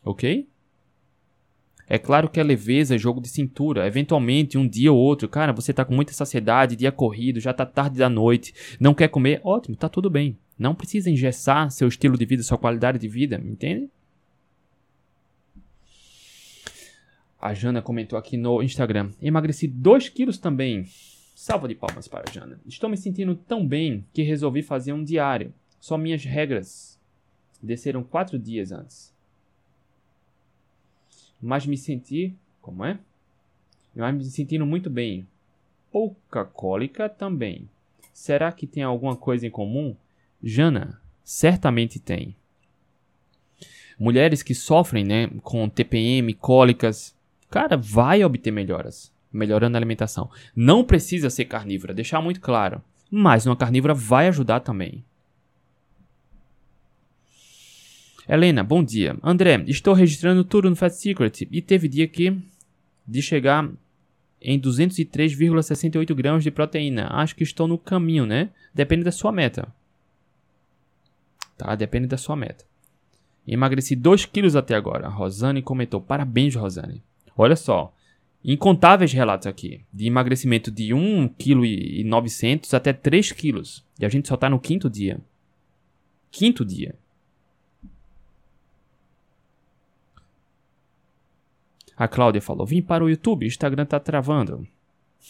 Ok? É claro que a leveza é jogo de cintura. Eventualmente, um dia ou outro, cara, você tá com muita saciedade, dia corrido, já tá tarde da noite, não quer comer, ótimo, tá tudo bem. Não precisa engessar seu estilo de vida, sua qualidade de vida, entende? A Jana comentou aqui no Instagram. Emagreci 2 quilos também. Salva de palmas para a Jana. Estou me sentindo tão bem que resolvi fazer um diário. Só minhas regras desceram 4 dias antes. Mas me senti. Como é? Mas me sentindo muito bem. Pouca cólica também. Será que tem alguma coisa em comum? Jana, certamente tem. Mulheres que sofrem né, com TPM, cólicas, cara, vai obter melhoras, melhorando a alimentação. Não precisa ser carnívora, deixar muito claro. Mas uma carnívora vai ajudar também. Helena, bom dia. André, estou registrando tudo no Fat Secret e teve dia que de chegar em 203,68 gramas de proteína. Acho que estou no caminho, né? Depende da sua meta tá? Depende da sua meta. Emagreci 2 quilos até agora. Rosane comentou: Parabéns, Rosane. Olha só, incontáveis relatos aqui de emagrecimento de 1,9 kg até 3 kg. E a gente só está no quinto dia. Quinto dia. A Cláudia falou: Vim para o YouTube, o Instagram tá travando.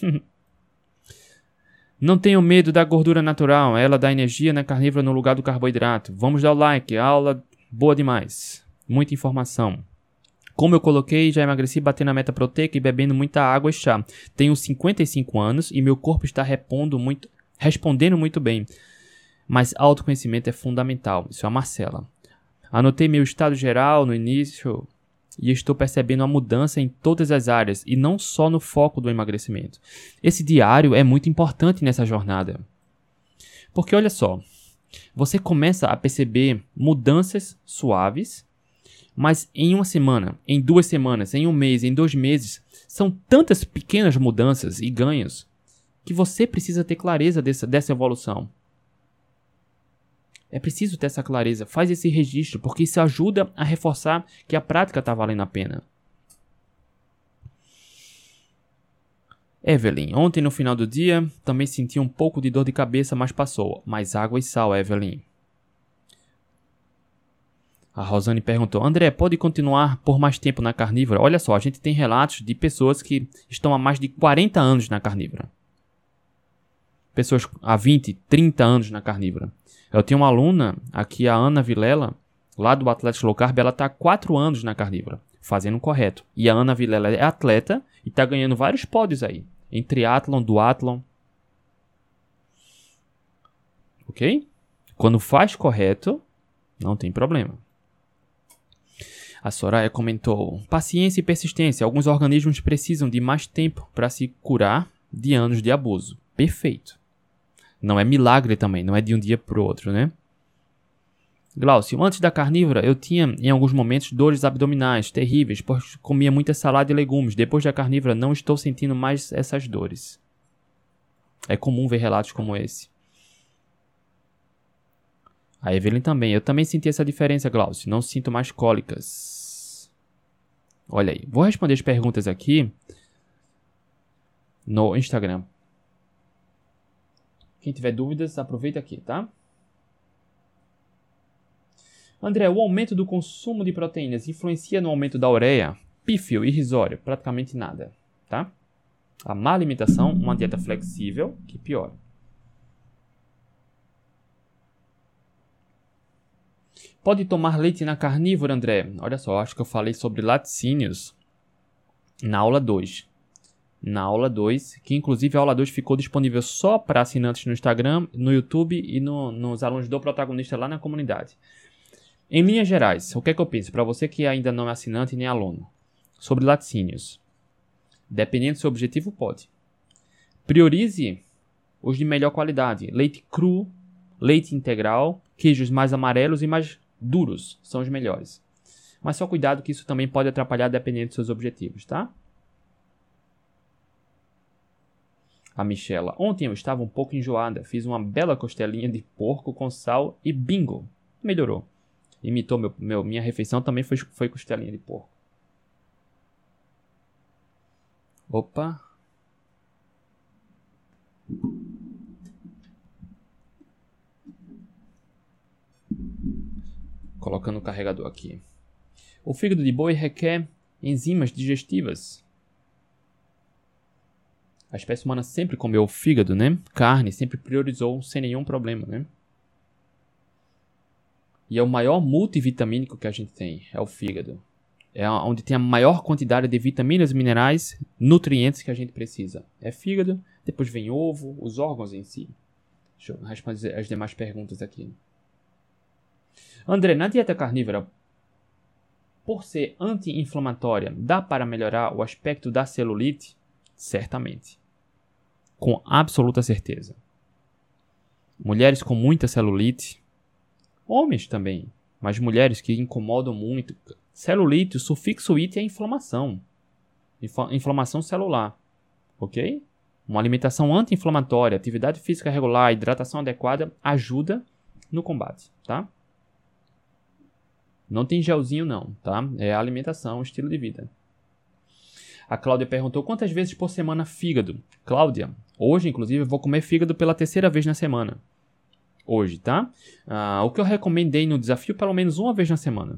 Não tenho medo da gordura natural, ela dá energia na carnívora no lugar do carboidrato. Vamos dar o like, aula boa demais. Muita informação. Como eu coloquei, já emagreci batendo a meta proteica e bebendo muita água e chá. Tenho 55 anos e meu corpo está repondo muito, respondendo muito bem. Mas autoconhecimento é fundamental. Isso é a Marcela. Anotei meu estado geral no início e estou percebendo a mudança em todas as áreas e não só no foco do emagrecimento. Esse diário é muito importante nessa jornada. Porque olha só, você começa a perceber mudanças suaves, mas em uma semana, em duas semanas, em um mês, em dois meses, são tantas pequenas mudanças e ganhos que você precisa ter clareza dessa, dessa evolução. É preciso ter essa clareza. Faz esse registro, porque isso ajuda a reforçar que a prática está valendo a pena. Evelyn, ontem no final do dia também senti um pouco de dor de cabeça, mas passou. Mais água e sal, Evelyn. A Rosane perguntou: André, pode continuar por mais tempo na carnívora? Olha só, a gente tem relatos de pessoas que estão há mais de 40 anos na carnívora. Pessoas há 20, 30 anos na carnívora. Eu tenho uma aluna aqui, a Ana Vilela, lá do Atlético Low Carb, ela está há 4 anos na carnívora, fazendo o correto. E a Ana Vilela é atleta e está ganhando vários pódios aí, em triatlon, duatlon. Ok? Quando faz correto, não tem problema. A Soraya comentou: paciência e persistência. Alguns organismos precisam de mais tempo para se curar de anos de abuso. Perfeito. Não é milagre também, não é de um dia para o outro, né? Glaucio, antes da carnívora eu tinha em alguns momentos dores abdominais terríveis, pois comia muita salada e legumes. Depois da carnívora não estou sentindo mais essas dores. É comum ver relatos como esse. A Evelyn também. Eu também senti essa diferença, Glaucio. Não sinto mais cólicas. Olha aí. Vou responder as perguntas aqui no Instagram. Quem tiver dúvidas, aproveita aqui, tá? André, o aumento do consumo de proteínas influencia no aumento da ureia? Pífio, irrisório, praticamente nada, tá? A má alimentação, uma dieta flexível, que piora. Pode tomar leite na carnívora, André? Olha só, acho que eu falei sobre laticínios na aula 2 na aula 2, que inclusive a aula 2 ficou disponível só para assinantes no Instagram, no YouTube e no, nos alunos do protagonista lá na comunidade. Em linhas gerais, o que é que eu penso para você que ainda não é assinante nem aluno? Sobre laticínios. Dependendo do seu objetivo, pode. Priorize os de melhor qualidade. Leite cru, leite integral, queijos mais amarelos e mais duros são os melhores. Mas só cuidado que isso também pode atrapalhar dependendo dos seus objetivos, tá? A Michela. Ontem eu estava um pouco enjoada, fiz uma bela costelinha de porco com sal e bingo, melhorou. Imitou meu, meu minha refeição também foi, foi costelinha de porco. Opa. Colocando o carregador aqui. O fígado de boi requer enzimas digestivas a espécie humana sempre comeu fígado, né? Carne, sempre priorizou sem nenhum problema, né? E é o maior multivitamínico que a gente tem, é o fígado. É onde tem a maior quantidade de vitaminas, minerais, nutrientes que a gente precisa. É fígado, depois vem ovo, os órgãos em si. Deixa eu responder as demais perguntas aqui. André, na dieta carnívora, por ser anti-inflamatória, dá para melhorar o aspecto da celulite? Certamente com absoluta certeza. Mulheres com muita celulite, homens também, mas mulheres que incomodam muito. Celulite, o sufixo it é inflamação. Inflamação celular. Ok? Uma alimentação anti-inflamatória, atividade física regular, hidratação adequada ajuda no combate, tá? Não tem gelzinho não, tá? É alimentação, estilo de vida. A Cláudia perguntou quantas vezes por semana fígado. Cláudia, hoje inclusive eu vou comer fígado pela terceira vez na semana. Hoje, tá? Ah, o que eu recomendei no desafio, pelo menos uma vez na semana.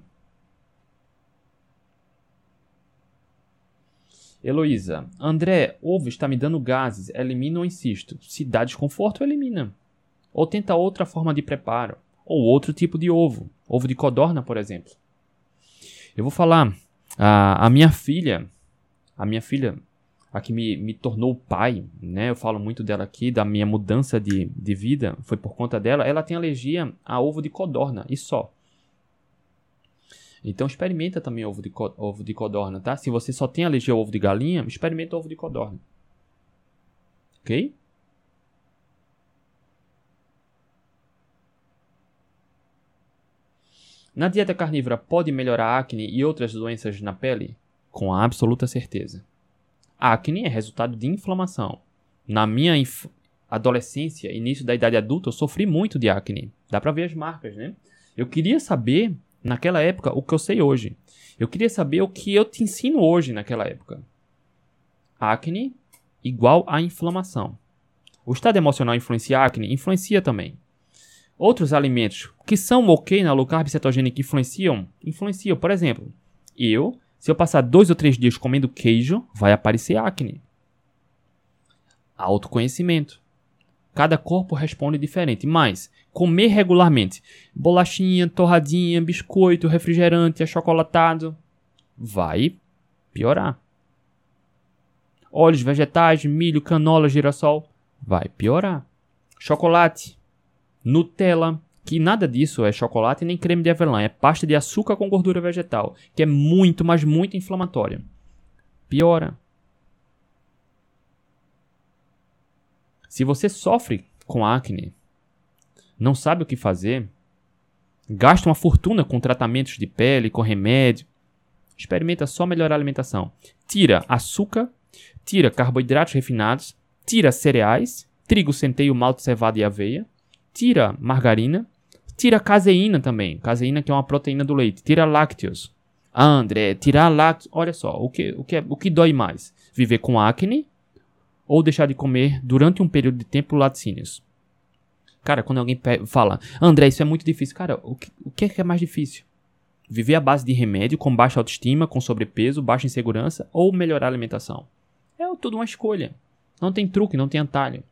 Heloísa, André, ovo está me dando gases, elimina ou insisto? Se dá desconforto, elimina. Ou tenta outra forma de preparo. Ou outro tipo de ovo. Ovo de codorna, por exemplo. Eu vou falar. A, a minha filha, a minha filha, a que me, me tornou pai, né? Eu falo muito dela aqui, da minha mudança de, de vida, foi por conta dela. Ela tem alergia a ovo de codorna e só. Então experimenta também ovo de, ovo de codorna, tá? Se você só tem alergia ao ovo de galinha, experimenta ovo de codorna. Ok? Na dieta carnívora pode melhorar acne e outras doenças na pele? Com absoluta certeza. acne é resultado de inflamação. Na minha inf adolescência, início da idade adulta, eu sofri muito de acne. Dá pra ver as marcas, né? Eu queria saber, naquela época, o que eu sei hoje. Eu queria saber o que eu te ensino hoje naquela época. Acne igual a inflamação. O estado emocional influencia a acne? Influencia também. Outros alimentos que são ok na low carb cetogênica influenciam? Influenciam. Por exemplo, eu, se eu passar dois ou três dias comendo queijo, vai aparecer acne. Autoconhecimento. Cada corpo responde diferente, mas comer regularmente bolachinha, torradinha, biscoito, refrigerante, achocolatado vai piorar. Óleos vegetais, milho, canola, girassol vai piorar. Chocolate, Nutella, que nada disso é chocolate nem creme de avelã, é pasta de açúcar com gordura vegetal, que é muito, mas muito inflamatória. Piora. Se você sofre com acne, não sabe o que fazer, gasta uma fortuna com tratamentos de pele, com remédio, experimenta só melhorar a alimentação. Tira açúcar, tira carboidratos refinados, tira cereais, trigo, centeio, malte, cevada e aveia, tira margarina, tira caseína também, caseína que é uma proteína do leite, tira lácteos. Ah, André, tirar lácteos, olha só, o que, o, que é, o que dói mais? Viver com acne ou deixar de comer durante um período de tempo laticínios? Cara, quando alguém fala, André, isso é muito difícil. Cara, o que, o que é mais difícil? Viver à base de remédio, com baixa autoestima, com sobrepeso, baixa insegurança ou melhorar a alimentação? É tudo uma escolha. Não tem truque, não tem atalho.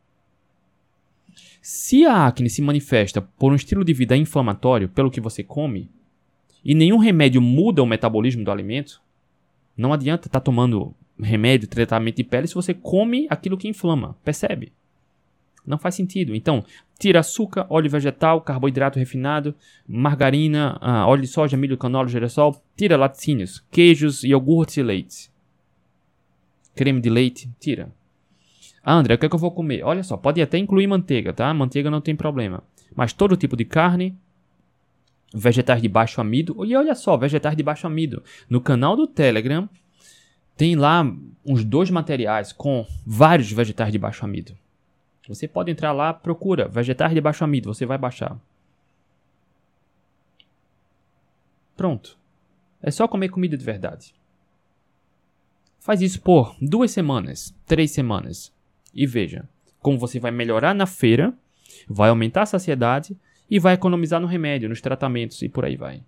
Se a acne se manifesta por um estilo de vida inflamatório, pelo que você come, e nenhum remédio muda o metabolismo do alimento, não adianta estar tá tomando remédio, tratamento de pele se você come aquilo que inflama. Percebe? Não faz sentido. Então, tira açúcar, óleo vegetal, carboidrato refinado, margarina, ah, óleo de soja, milho, canola, girassol, tira laticínios, queijos, iogurtes e leite. Creme de leite, tira. Ah, André, o que é que eu vou comer? Olha só, pode até incluir manteiga, tá? Manteiga não tem problema. Mas todo tipo de carne, vegetais de baixo amido. E olha só, vegetais de baixo amido. No canal do Telegram tem lá uns dois materiais com vários vegetais de baixo amido. Você pode entrar lá, procura vegetais de baixo amido, você vai baixar. Pronto. É só comer comida de verdade. Faz isso por duas semanas, três semanas. E veja, como você vai melhorar na feira, vai aumentar a saciedade e vai economizar no remédio, nos tratamentos e por aí vai.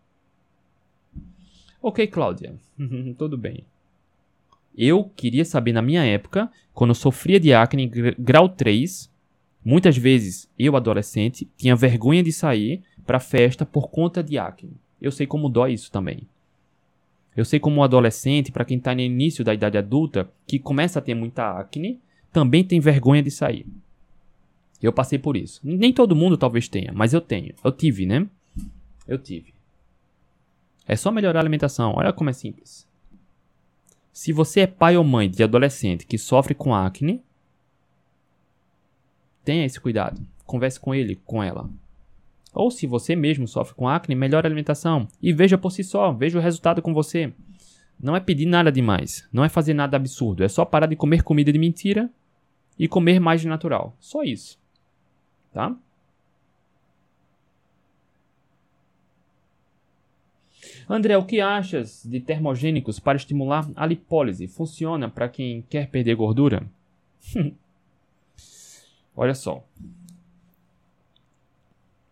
Ok, Cláudia, tudo bem. Eu queria saber na minha época, quando eu sofria de acne grau 3, muitas vezes eu, adolescente, tinha vergonha de sair para festa por conta de acne. Eu sei como dói isso também. Eu sei como um adolescente, para quem está no início da idade adulta, que começa a ter muita acne, também tem vergonha de sair. Eu passei por isso. Nem todo mundo talvez tenha, mas eu tenho. Eu tive, né? Eu tive. É só melhorar a alimentação. Olha como é simples. Se você é pai ou mãe de adolescente que sofre com acne, tenha esse cuidado. Converse com ele, com ela. Ou se você mesmo sofre com acne, melhore a alimentação e veja por si só, veja o resultado com você. Não é pedir nada demais, não é fazer nada absurdo, é só parar de comer comida de mentira e comer mais de natural. Só isso. Tá? André, o que achas de termogênicos para estimular a lipólise? Funciona para quem quer perder gordura? Olha só.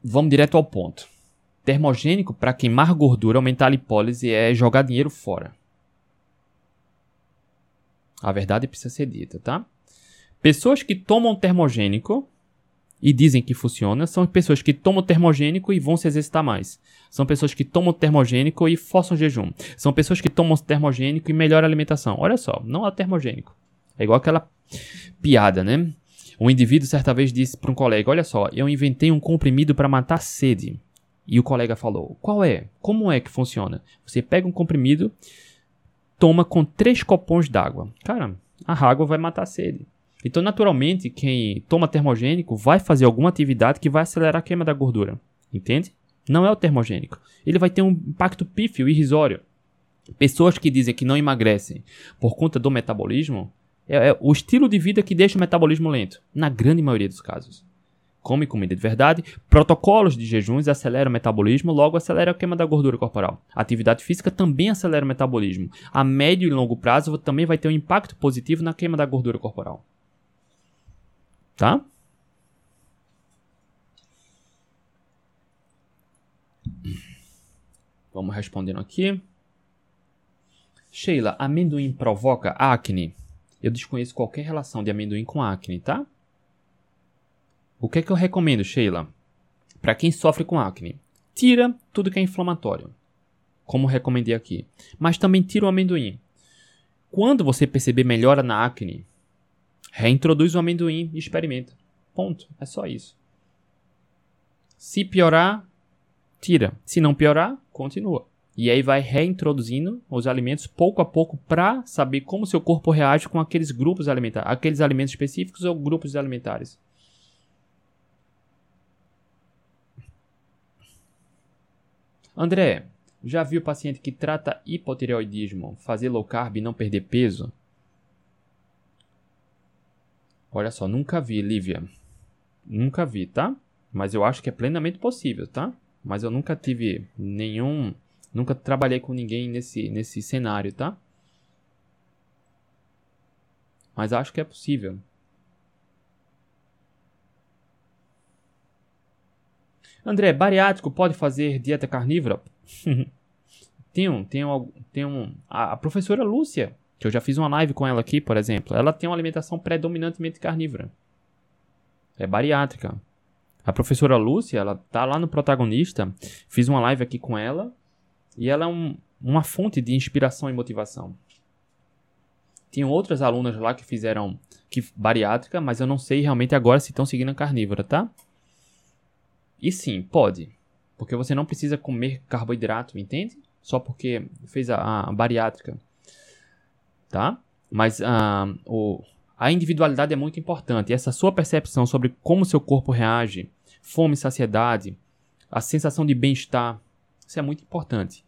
Vamos direto ao ponto. Termogênico para queimar gordura, aumentar a lipólise é jogar dinheiro fora. A verdade precisa ser dita, tá? Pessoas que tomam termogênico e dizem que funciona são pessoas que tomam termogênico e vão se exercitar mais. São pessoas que tomam termogênico e forçam jejum. São pessoas que tomam termogênico e melhoram a alimentação. Olha só, não é termogênico. É igual aquela piada, né? Um indivíduo certa vez disse para um colega: Olha só, eu inventei um comprimido para matar sede. E o colega falou: Qual é? Como é que funciona? Você pega um comprimido, toma com três copões d'água. Cara, a água vai matar a sede. Então, naturalmente, quem toma termogênico vai fazer alguma atividade que vai acelerar a queima da gordura. Entende? Não é o termogênico. Ele vai ter um impacto pífio, irrisório. Pessoas que dizem que não emagrecem por conta do metabolismo, é, é o estilo de vida que deixa o metabolismo lento, na grande maioria dos casos. Come comida de verdade, protocolos de jejuns aceleram o metabolismo, logo acelera a queima da gordura corporal. Atividade física também acelera o metabolismo. A médio e longo prazo também vai ter um impacto positivo na queima da gordura corporal. Tá? Vamos respondendo aqui. Sheila, amendoim provoca acne? Eu desconheço qualquer relação de amendoim com acne, tá? O que é que eu recomendo, Sheila? Para quem sofre com acne, tira tudo que é inflamatório, como recomendei aqui. Mas também tira o amendoim. Quando você perceber melhora na acne, reintroduz o amendoim e experimenta. Ponto. É só isso. Se piorar, tira. Se não piorar, continua. E aí vai reintroduzindo os alimentos pouco a pouco para saber como seu corpo reage com aqueles grupos alimentares, aqueles alimentos específicos ou grupos alimentares. André, já viu paciente que trata hipotireoidismo fazer low carb e não perder peso? Olha só, nunca vi, Lívia. Nunca vi, tá? Mas eu acho que é plenamente possível, tá? Mas eu nunca tive nenhum. Nunca trabalhei com ninguém nesse, nesse cenário, tá? Mas acho que é possível. André, bariátrico pode fazer dieta carnívora? tem um, tem um, tem um. A, professora Lúcia, que eu já fiz uma live com ela aqui, por exemplo, ela tem uma alimentação predominantemente carnívora. É bariátrica. A professora Lúcia, ela tá lá no protagonista. Fiz uma live aqui com ela. E ela é um, uma fonte de inspiração e motivação. Tinham outras alunas lá que fizeram que, bariátrica, mas eu não sei realmente agora se estão seguindo a carnívora, tá? E sim, pode. Porque você não precisa comer carboidrato, entende? Só porque fez a, a bariátrica. Tá? Mas uh, o, a individualidade é muito importante. Essa sua percepção sobre como seu corpo reage, fome, saciedade, a sensação de bem-estar, isso é muito importante.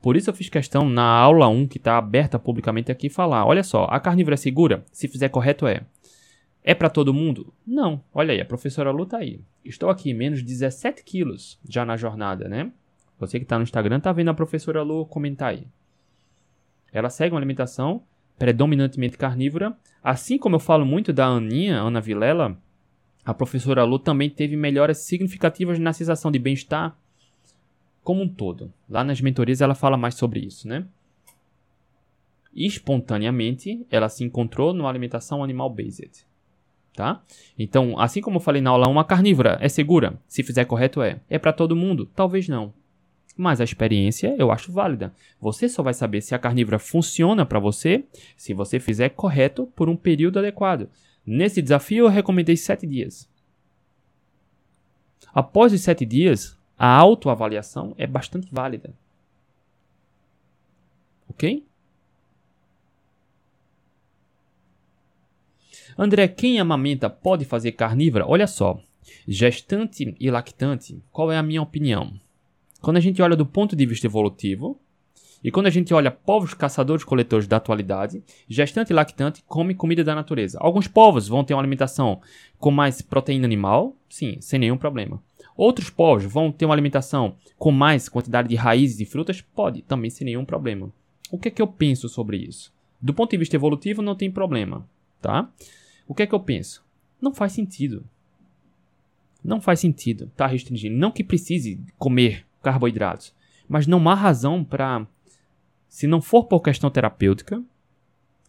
Por isso eu fiz questão na aula 1, que está aberta publicamente aqui, falar: olha só, a carnívora é segura? Se fizer correto, é. É para todo mundo? Não. Olha aí, a professora Lu tá aí. Estou aqui, menos 17 quilos já na jornada, né? Você que está no Instagram tá vendo a professora Lu comentar aí. Ela segue uma alimentação predominantemente carnívora. Assim como eu falo muito da Aninha, Ana Vilela, a professora Lu também teve melhoras significativas na sensação de bem-estar como um todo. Lá nas mentorias ela fala mais sobre isso, né? espontaneamente, ela se encontrou numa alimentação animal based. Tá? Então, assim como eu falei na aula 1, a carnívora é segura? Se fizer correto, é. É para todo mundo? Talvez não mas a experiência eu acho válida. Você só vai saber se a carnívora funciona para você se você fizer correto por um período adequado. Nesse desafio eu recomendei 7 dias. Após os 7 dias, a autoavaliação é bastante válida. Ok? André, quem amamenta pode fazer carnívora? Olha só, gestante e lactante, qual é a minha opinião? Quando a gente olha do ponto de vista evolutivo, e quando a gente olha povos caçadores-coletores da atualidade, gestante e lactante come comida da natureza. Alguns povos vão ter uma alimentação com mais proteína animal, sim, sem nenhum problema. Outros povos vão ter uma alimentação com mais quantidade de raízes e frutas, pode, também sem nenhum problema. O que é que eu penso sobre isso? Do ponto de vista evolutivo, não tem problema, tá? O que é que eu penso? Não faz sentido. Não faz sentido tá restringindo. Não que precise comer carboidratos. Mas não há razão para, se não for por questão terapêutica,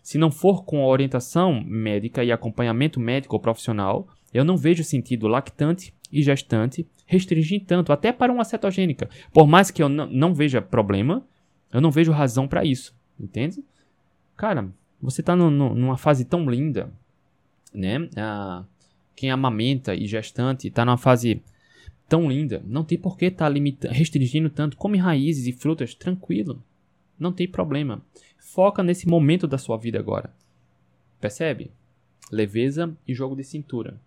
se não for com orientação médica e acompanhamento médico ou profissional, eu não vejo sentido lactante e gestante restringir tanto, até para uma cetogênica. Por mais que eu não veja problema, eu não vejo razão para isso, entende? Cara, você está numa fase tão linda, né? Ah, quem amamenta e gestante está numa fase tão linda. Não tem por que estar tá restringindo tanto. Come raízes e frutas tranquilo. Não tem problema. Foca nesse momento da sua vida agora. Percebe? Leveza e jogo de cintura.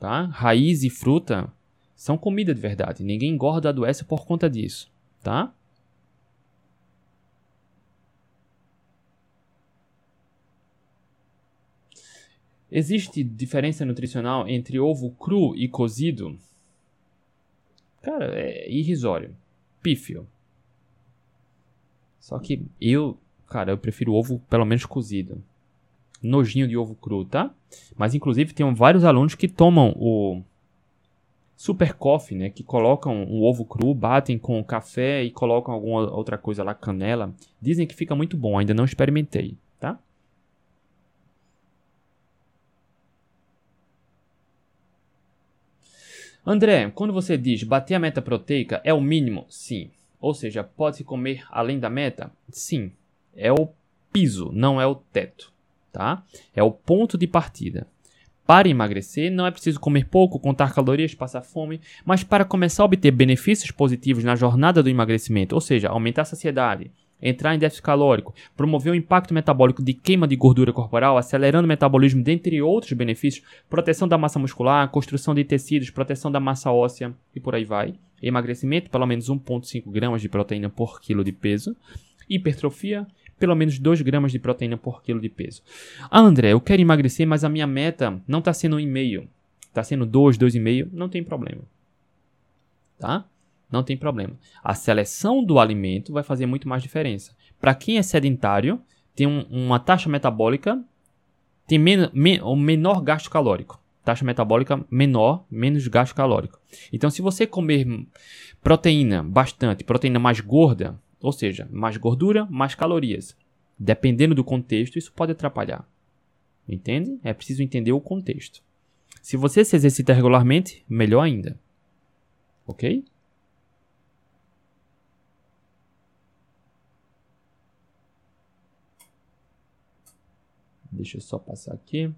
Tá? Raiz e fruta são comida de verdade. Ninguém engorda adoece por conta disso. Tá? Existe diferença nutricional entre ovo cru e cozido? Cara, é irrisório. Pífio. Só que eu, cara, eu prefiro ovo pelo menos cozido. Nojinho de ovo cru, tá? Mas inclusive tem vários alunos que tomam o super coffee, né? Que colocam um ovo cru, batem com café e colocam alguma outra coisa lá, canela. Dizem que fica muito bom, ainda não experimentei, tá? André, quando você diz bater a meta proteica é o mínimo? Sim. Ou seja, pode-se comer além da meta? Sim. É o piso, não é o teto, tá? É o ponto de partida. Para emagrecer, não é preciso comer pouco, contar calorias, passar fome, mas para começar a obter benefícios positivos na jornada do emagrecimento, ou seja, aumentar a saciedade, entrar em déficit calórico, promover o impacto metabólico de queima de gordura corporal, acelerando o metabolismo, dentre outros benefícios, proteção da massa muscular, construção de tecidos, proteção da massa óssea e por aí vai. Emagrecimento, pelo menos 1,5 gramas de proteína por quilo de peso. Hipertrofia, pelo menos 2 gramas de proteína por quilo de peso. Ah, André, eu quero emagrecer, mas a minha meta não está sendo 1,5. Está sendo 2, 2,5. Não tem problema. Tá? Não tem problema. A seleção do alimento vai fazer muito mais diferença. Para quem é sedentário, tem um, uma taxa metabólica, tem men men o menor gasto calórico. Taxa metabólica menor, menos gasto calórico. Então, se você comer proteína bastante, proteína mais gorda, ou seja, mais gordura, mais calorias, dependendo do contexto, isso pode atrapalhar. Entende? É preciso entender o contexto. Se você se exercita regularmente, melhor ainda. Ok? Deixa eu só passar aqui.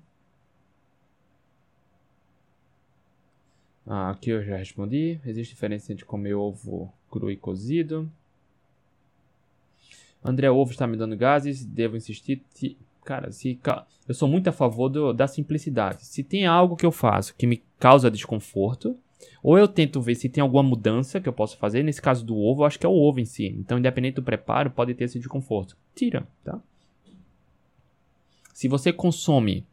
Ah, aqui eu já respondi. Existe diferença entre comer ovo cru e cozido. André Ovo está me dando gases. Devo insistir. Cara, se, eu sou muito a favor do, da simplicidade. Se tem algo que eu faço que me causa desconforto, ou eu tento ver se tem alguma mudança que eu posso fazer. Nesse caso do ovo, eu acho que é o ovo em si. Então, independente do preparo, pode ter esse desconforto. Tira, tá? Se você consome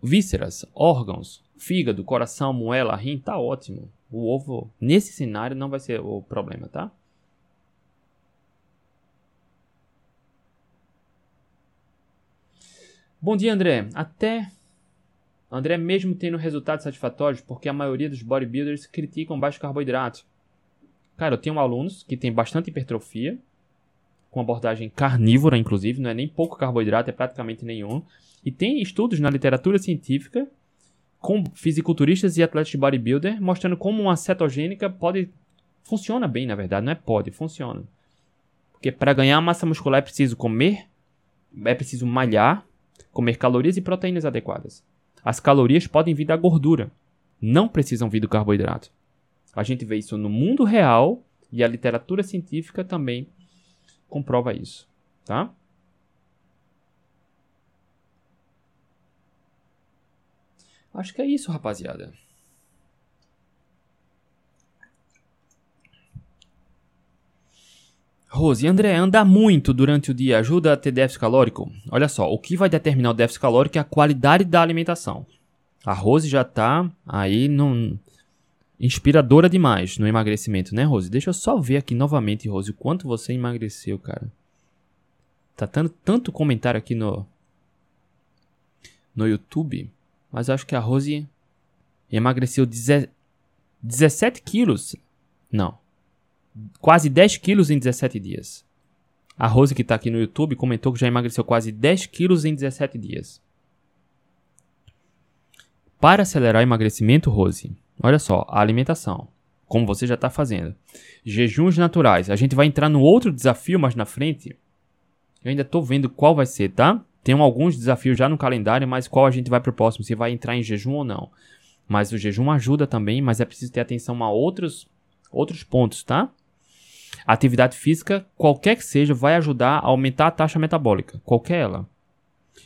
vísceras, órgãos, fígado, coração, moela, rim, tá ótimo. O ovo, nesse cenário, não vai ser o problema, tá? Bom dia, André. Até André, mesmo tendo resultados satisfatórios, porque a maioria dos bodybuilders criticam baixo carboidrato. Cara, eu tenho alunos que têm bastante hipertrofia, com abordagem carnívora, inclusive, não é nem pouco carboidrato, é praticamente nenhum. E tem estudos na literatura científica com fisiculturistas e atletas de bodybuilder mostrando como uma cetogênica pode funciona bem, na verdade, não é pode, funciona. Porque para ganhar massa muscular é preciso comer, é preciso malhar, comer calorias e proteínas adequadas. As calorias podem vir da gordura, não precisam vir do carboidrato. A gente vê isso no mundo real e a literatura científica também comprova isso, tá? Acho que é isso, rapaziada. Rose, André, andar muito durante o dia ajuda a ter déficit calórico? Olha só, o que vai determinar o déficit calórico é a qualidade da alimentação. A Rose já tá aí num, inspiradora demais no emagrecimento, né, Rose? Deixa eu só ver aqui novamente, Rose, o quanto você emagreceu, cara. Tá tendo tanto comentário aqui no no YouTube, mas acho que a Rose emagreceu 17 quilos. Não. Quase 10 quilos em 17 dias. A Rose que tá aqui no YouTube comentou que já emagreceu quase 10 quilos em 17 dias. Para acelerar o emagrecimento, Rose, Olha só, a alimentação, como você já está fazendo. Jejuns naturais. A gente vai entrar no outro desafio mais na frente. Eu ainda estou vendo qual vai ser, tá? Tem alguns desafios já no calendário, mas qual a gente vai pro próximo, se vai entrar em jejum ou não. Mas o jejum ajuda também, mas é preciso ter atenção a outros, outros pontos, tá? Atividade física, qualquer que seja, vai ajudar a aumentar a taxa metabólica, qualquer ela.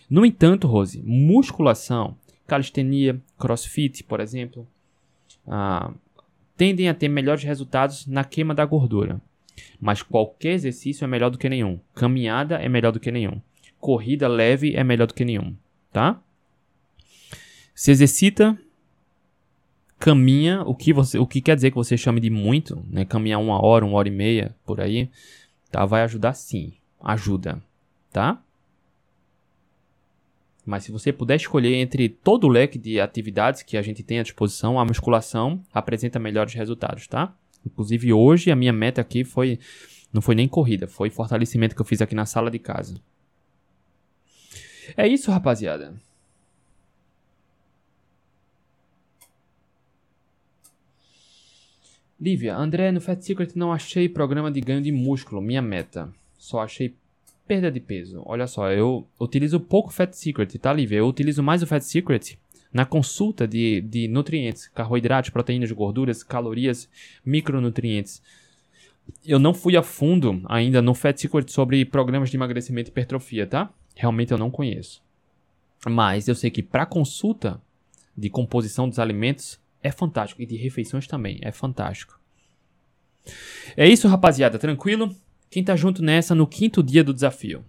No entanto, Rose, musculação, calistenia, crossfit, por exemplo, ah, tendem a ter melhores resultados na queima da gordura. Mas qualquer exercício é melhor do que nenhum. Caminhada é melhor do que nenhum. Corrida leve é melhor do que nenhum, tá? Se exercita, caminha, o que você, o que quer dizer que você chame de muito, né? Caminhar uma hora, uma hora e meia por aí, tá? Vai ajudar sim, ajuda, tá? Mas se você puder escolher entre todo o leque de atividades que a gente tem à disposição, a musculação apresenta melhores resultados, tá? Inclusive hoje a minha meta aqui foi não foi nem corrida, foi fortalecimento que eu fiz aqui na sala de casa. É isso, rapaziada. Lívia, André, no Fat Secret não achei programa de ganho de músculo, minha meta. Só achei perda de peso. Olha só, eu utilizo pouco Fat Secret, tá, Lívia? Eu utilizo mais o Fat Secret na consulta de, de nutrientes, carboidratos, proteínas, gorduras, calorias, micronutrientes. Eu não fui a fundo ainda no Fat Secret sobre programas de emagrecimento e hipertrofia, tá? Realmente eu não conheço. Mas eu sei que para consulta de composição dos alimentos é fantástico. E de refeições também, é fantástico. É isso, rapaziada, tranquilo? Quem tá junto nessa no quinto dia do desafio?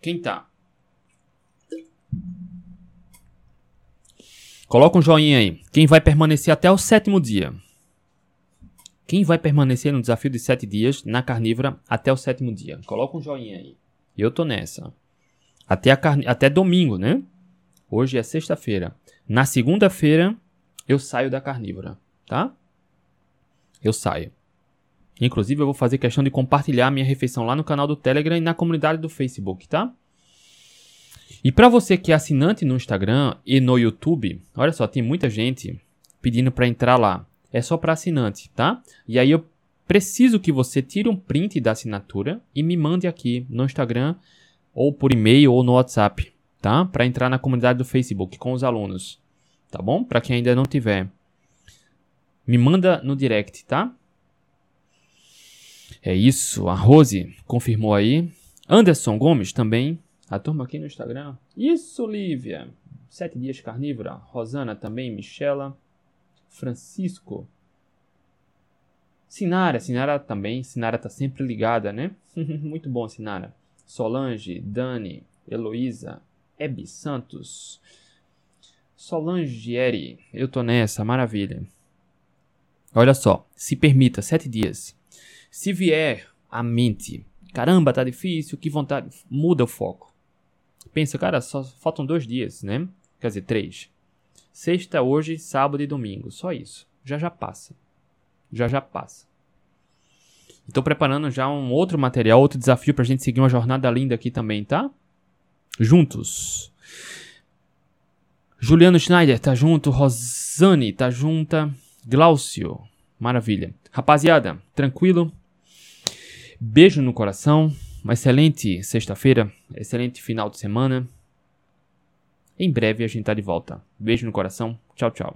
Quem tá? Coloca um joinha aí. Quem vai permanecer até o sétimo dia? Quem vai permanecer no desafio de sete dias na carnívora até o sétimo dia? Coloca um joinha aí. Eu tô nessa. Até, a carne... até domingo, né? Hoje é sexta-feira. Na segunda-feira, eu saio da carnívora, tá? Eu saio. Inclusive, eu vou fazer questão de compartilhar minha refeição lá no canal do Telegram e na comunidade do Facebook, tá? E para você que é assinante no Instagram e no YouTube, olha só, tem muita gente pedindo para entrar lá. É só para assinante, tá? E aí eu preciso que você tire um print da assinatura e me mande aqui no Instagram ou por e-mail ou no WhatsApp, tá? Para entrar na comunidade do Facebook com os alunos tá bom? Para quem ainda não tiver. Me manda no direct, tá? É isso, a Rose confirmou aí. Anderson Gomes também. A turma aqui no Instagram. Isso, Lívia. Sete dias carnívora. Rosana também. Michela. Francisco. Sinara. Sinara também. Sinara tá sempre ligada, né? Muito bom, Sinara. Solange. Dani. Heloísa. Ebi Santos. Solange Eri, eu tô nessa, maravilha. Olha só, se permita, sete dias. Se vier a mente, caramba, tá difícil, que vontade, muda o foco. Pensa, cara, só faltam dois dias, né? Quer dizer, três. Sexta, hoje, sábado e domingo, só isso. Já já passa. Já já passa. Estou preparando já um outro material, outro desafio pra gente seguir uma jornada linda aqui também, tá? Juntos. Juliano Schneider tá junto, Rosane tá junta, Glaucio, maravilha. Rapaziada, tranquilo? Beijo no coração, uma excelente sexta-feira, excelente final de semana. Em breve a gente tá de volta. Beijo no coração, tchau, tchau.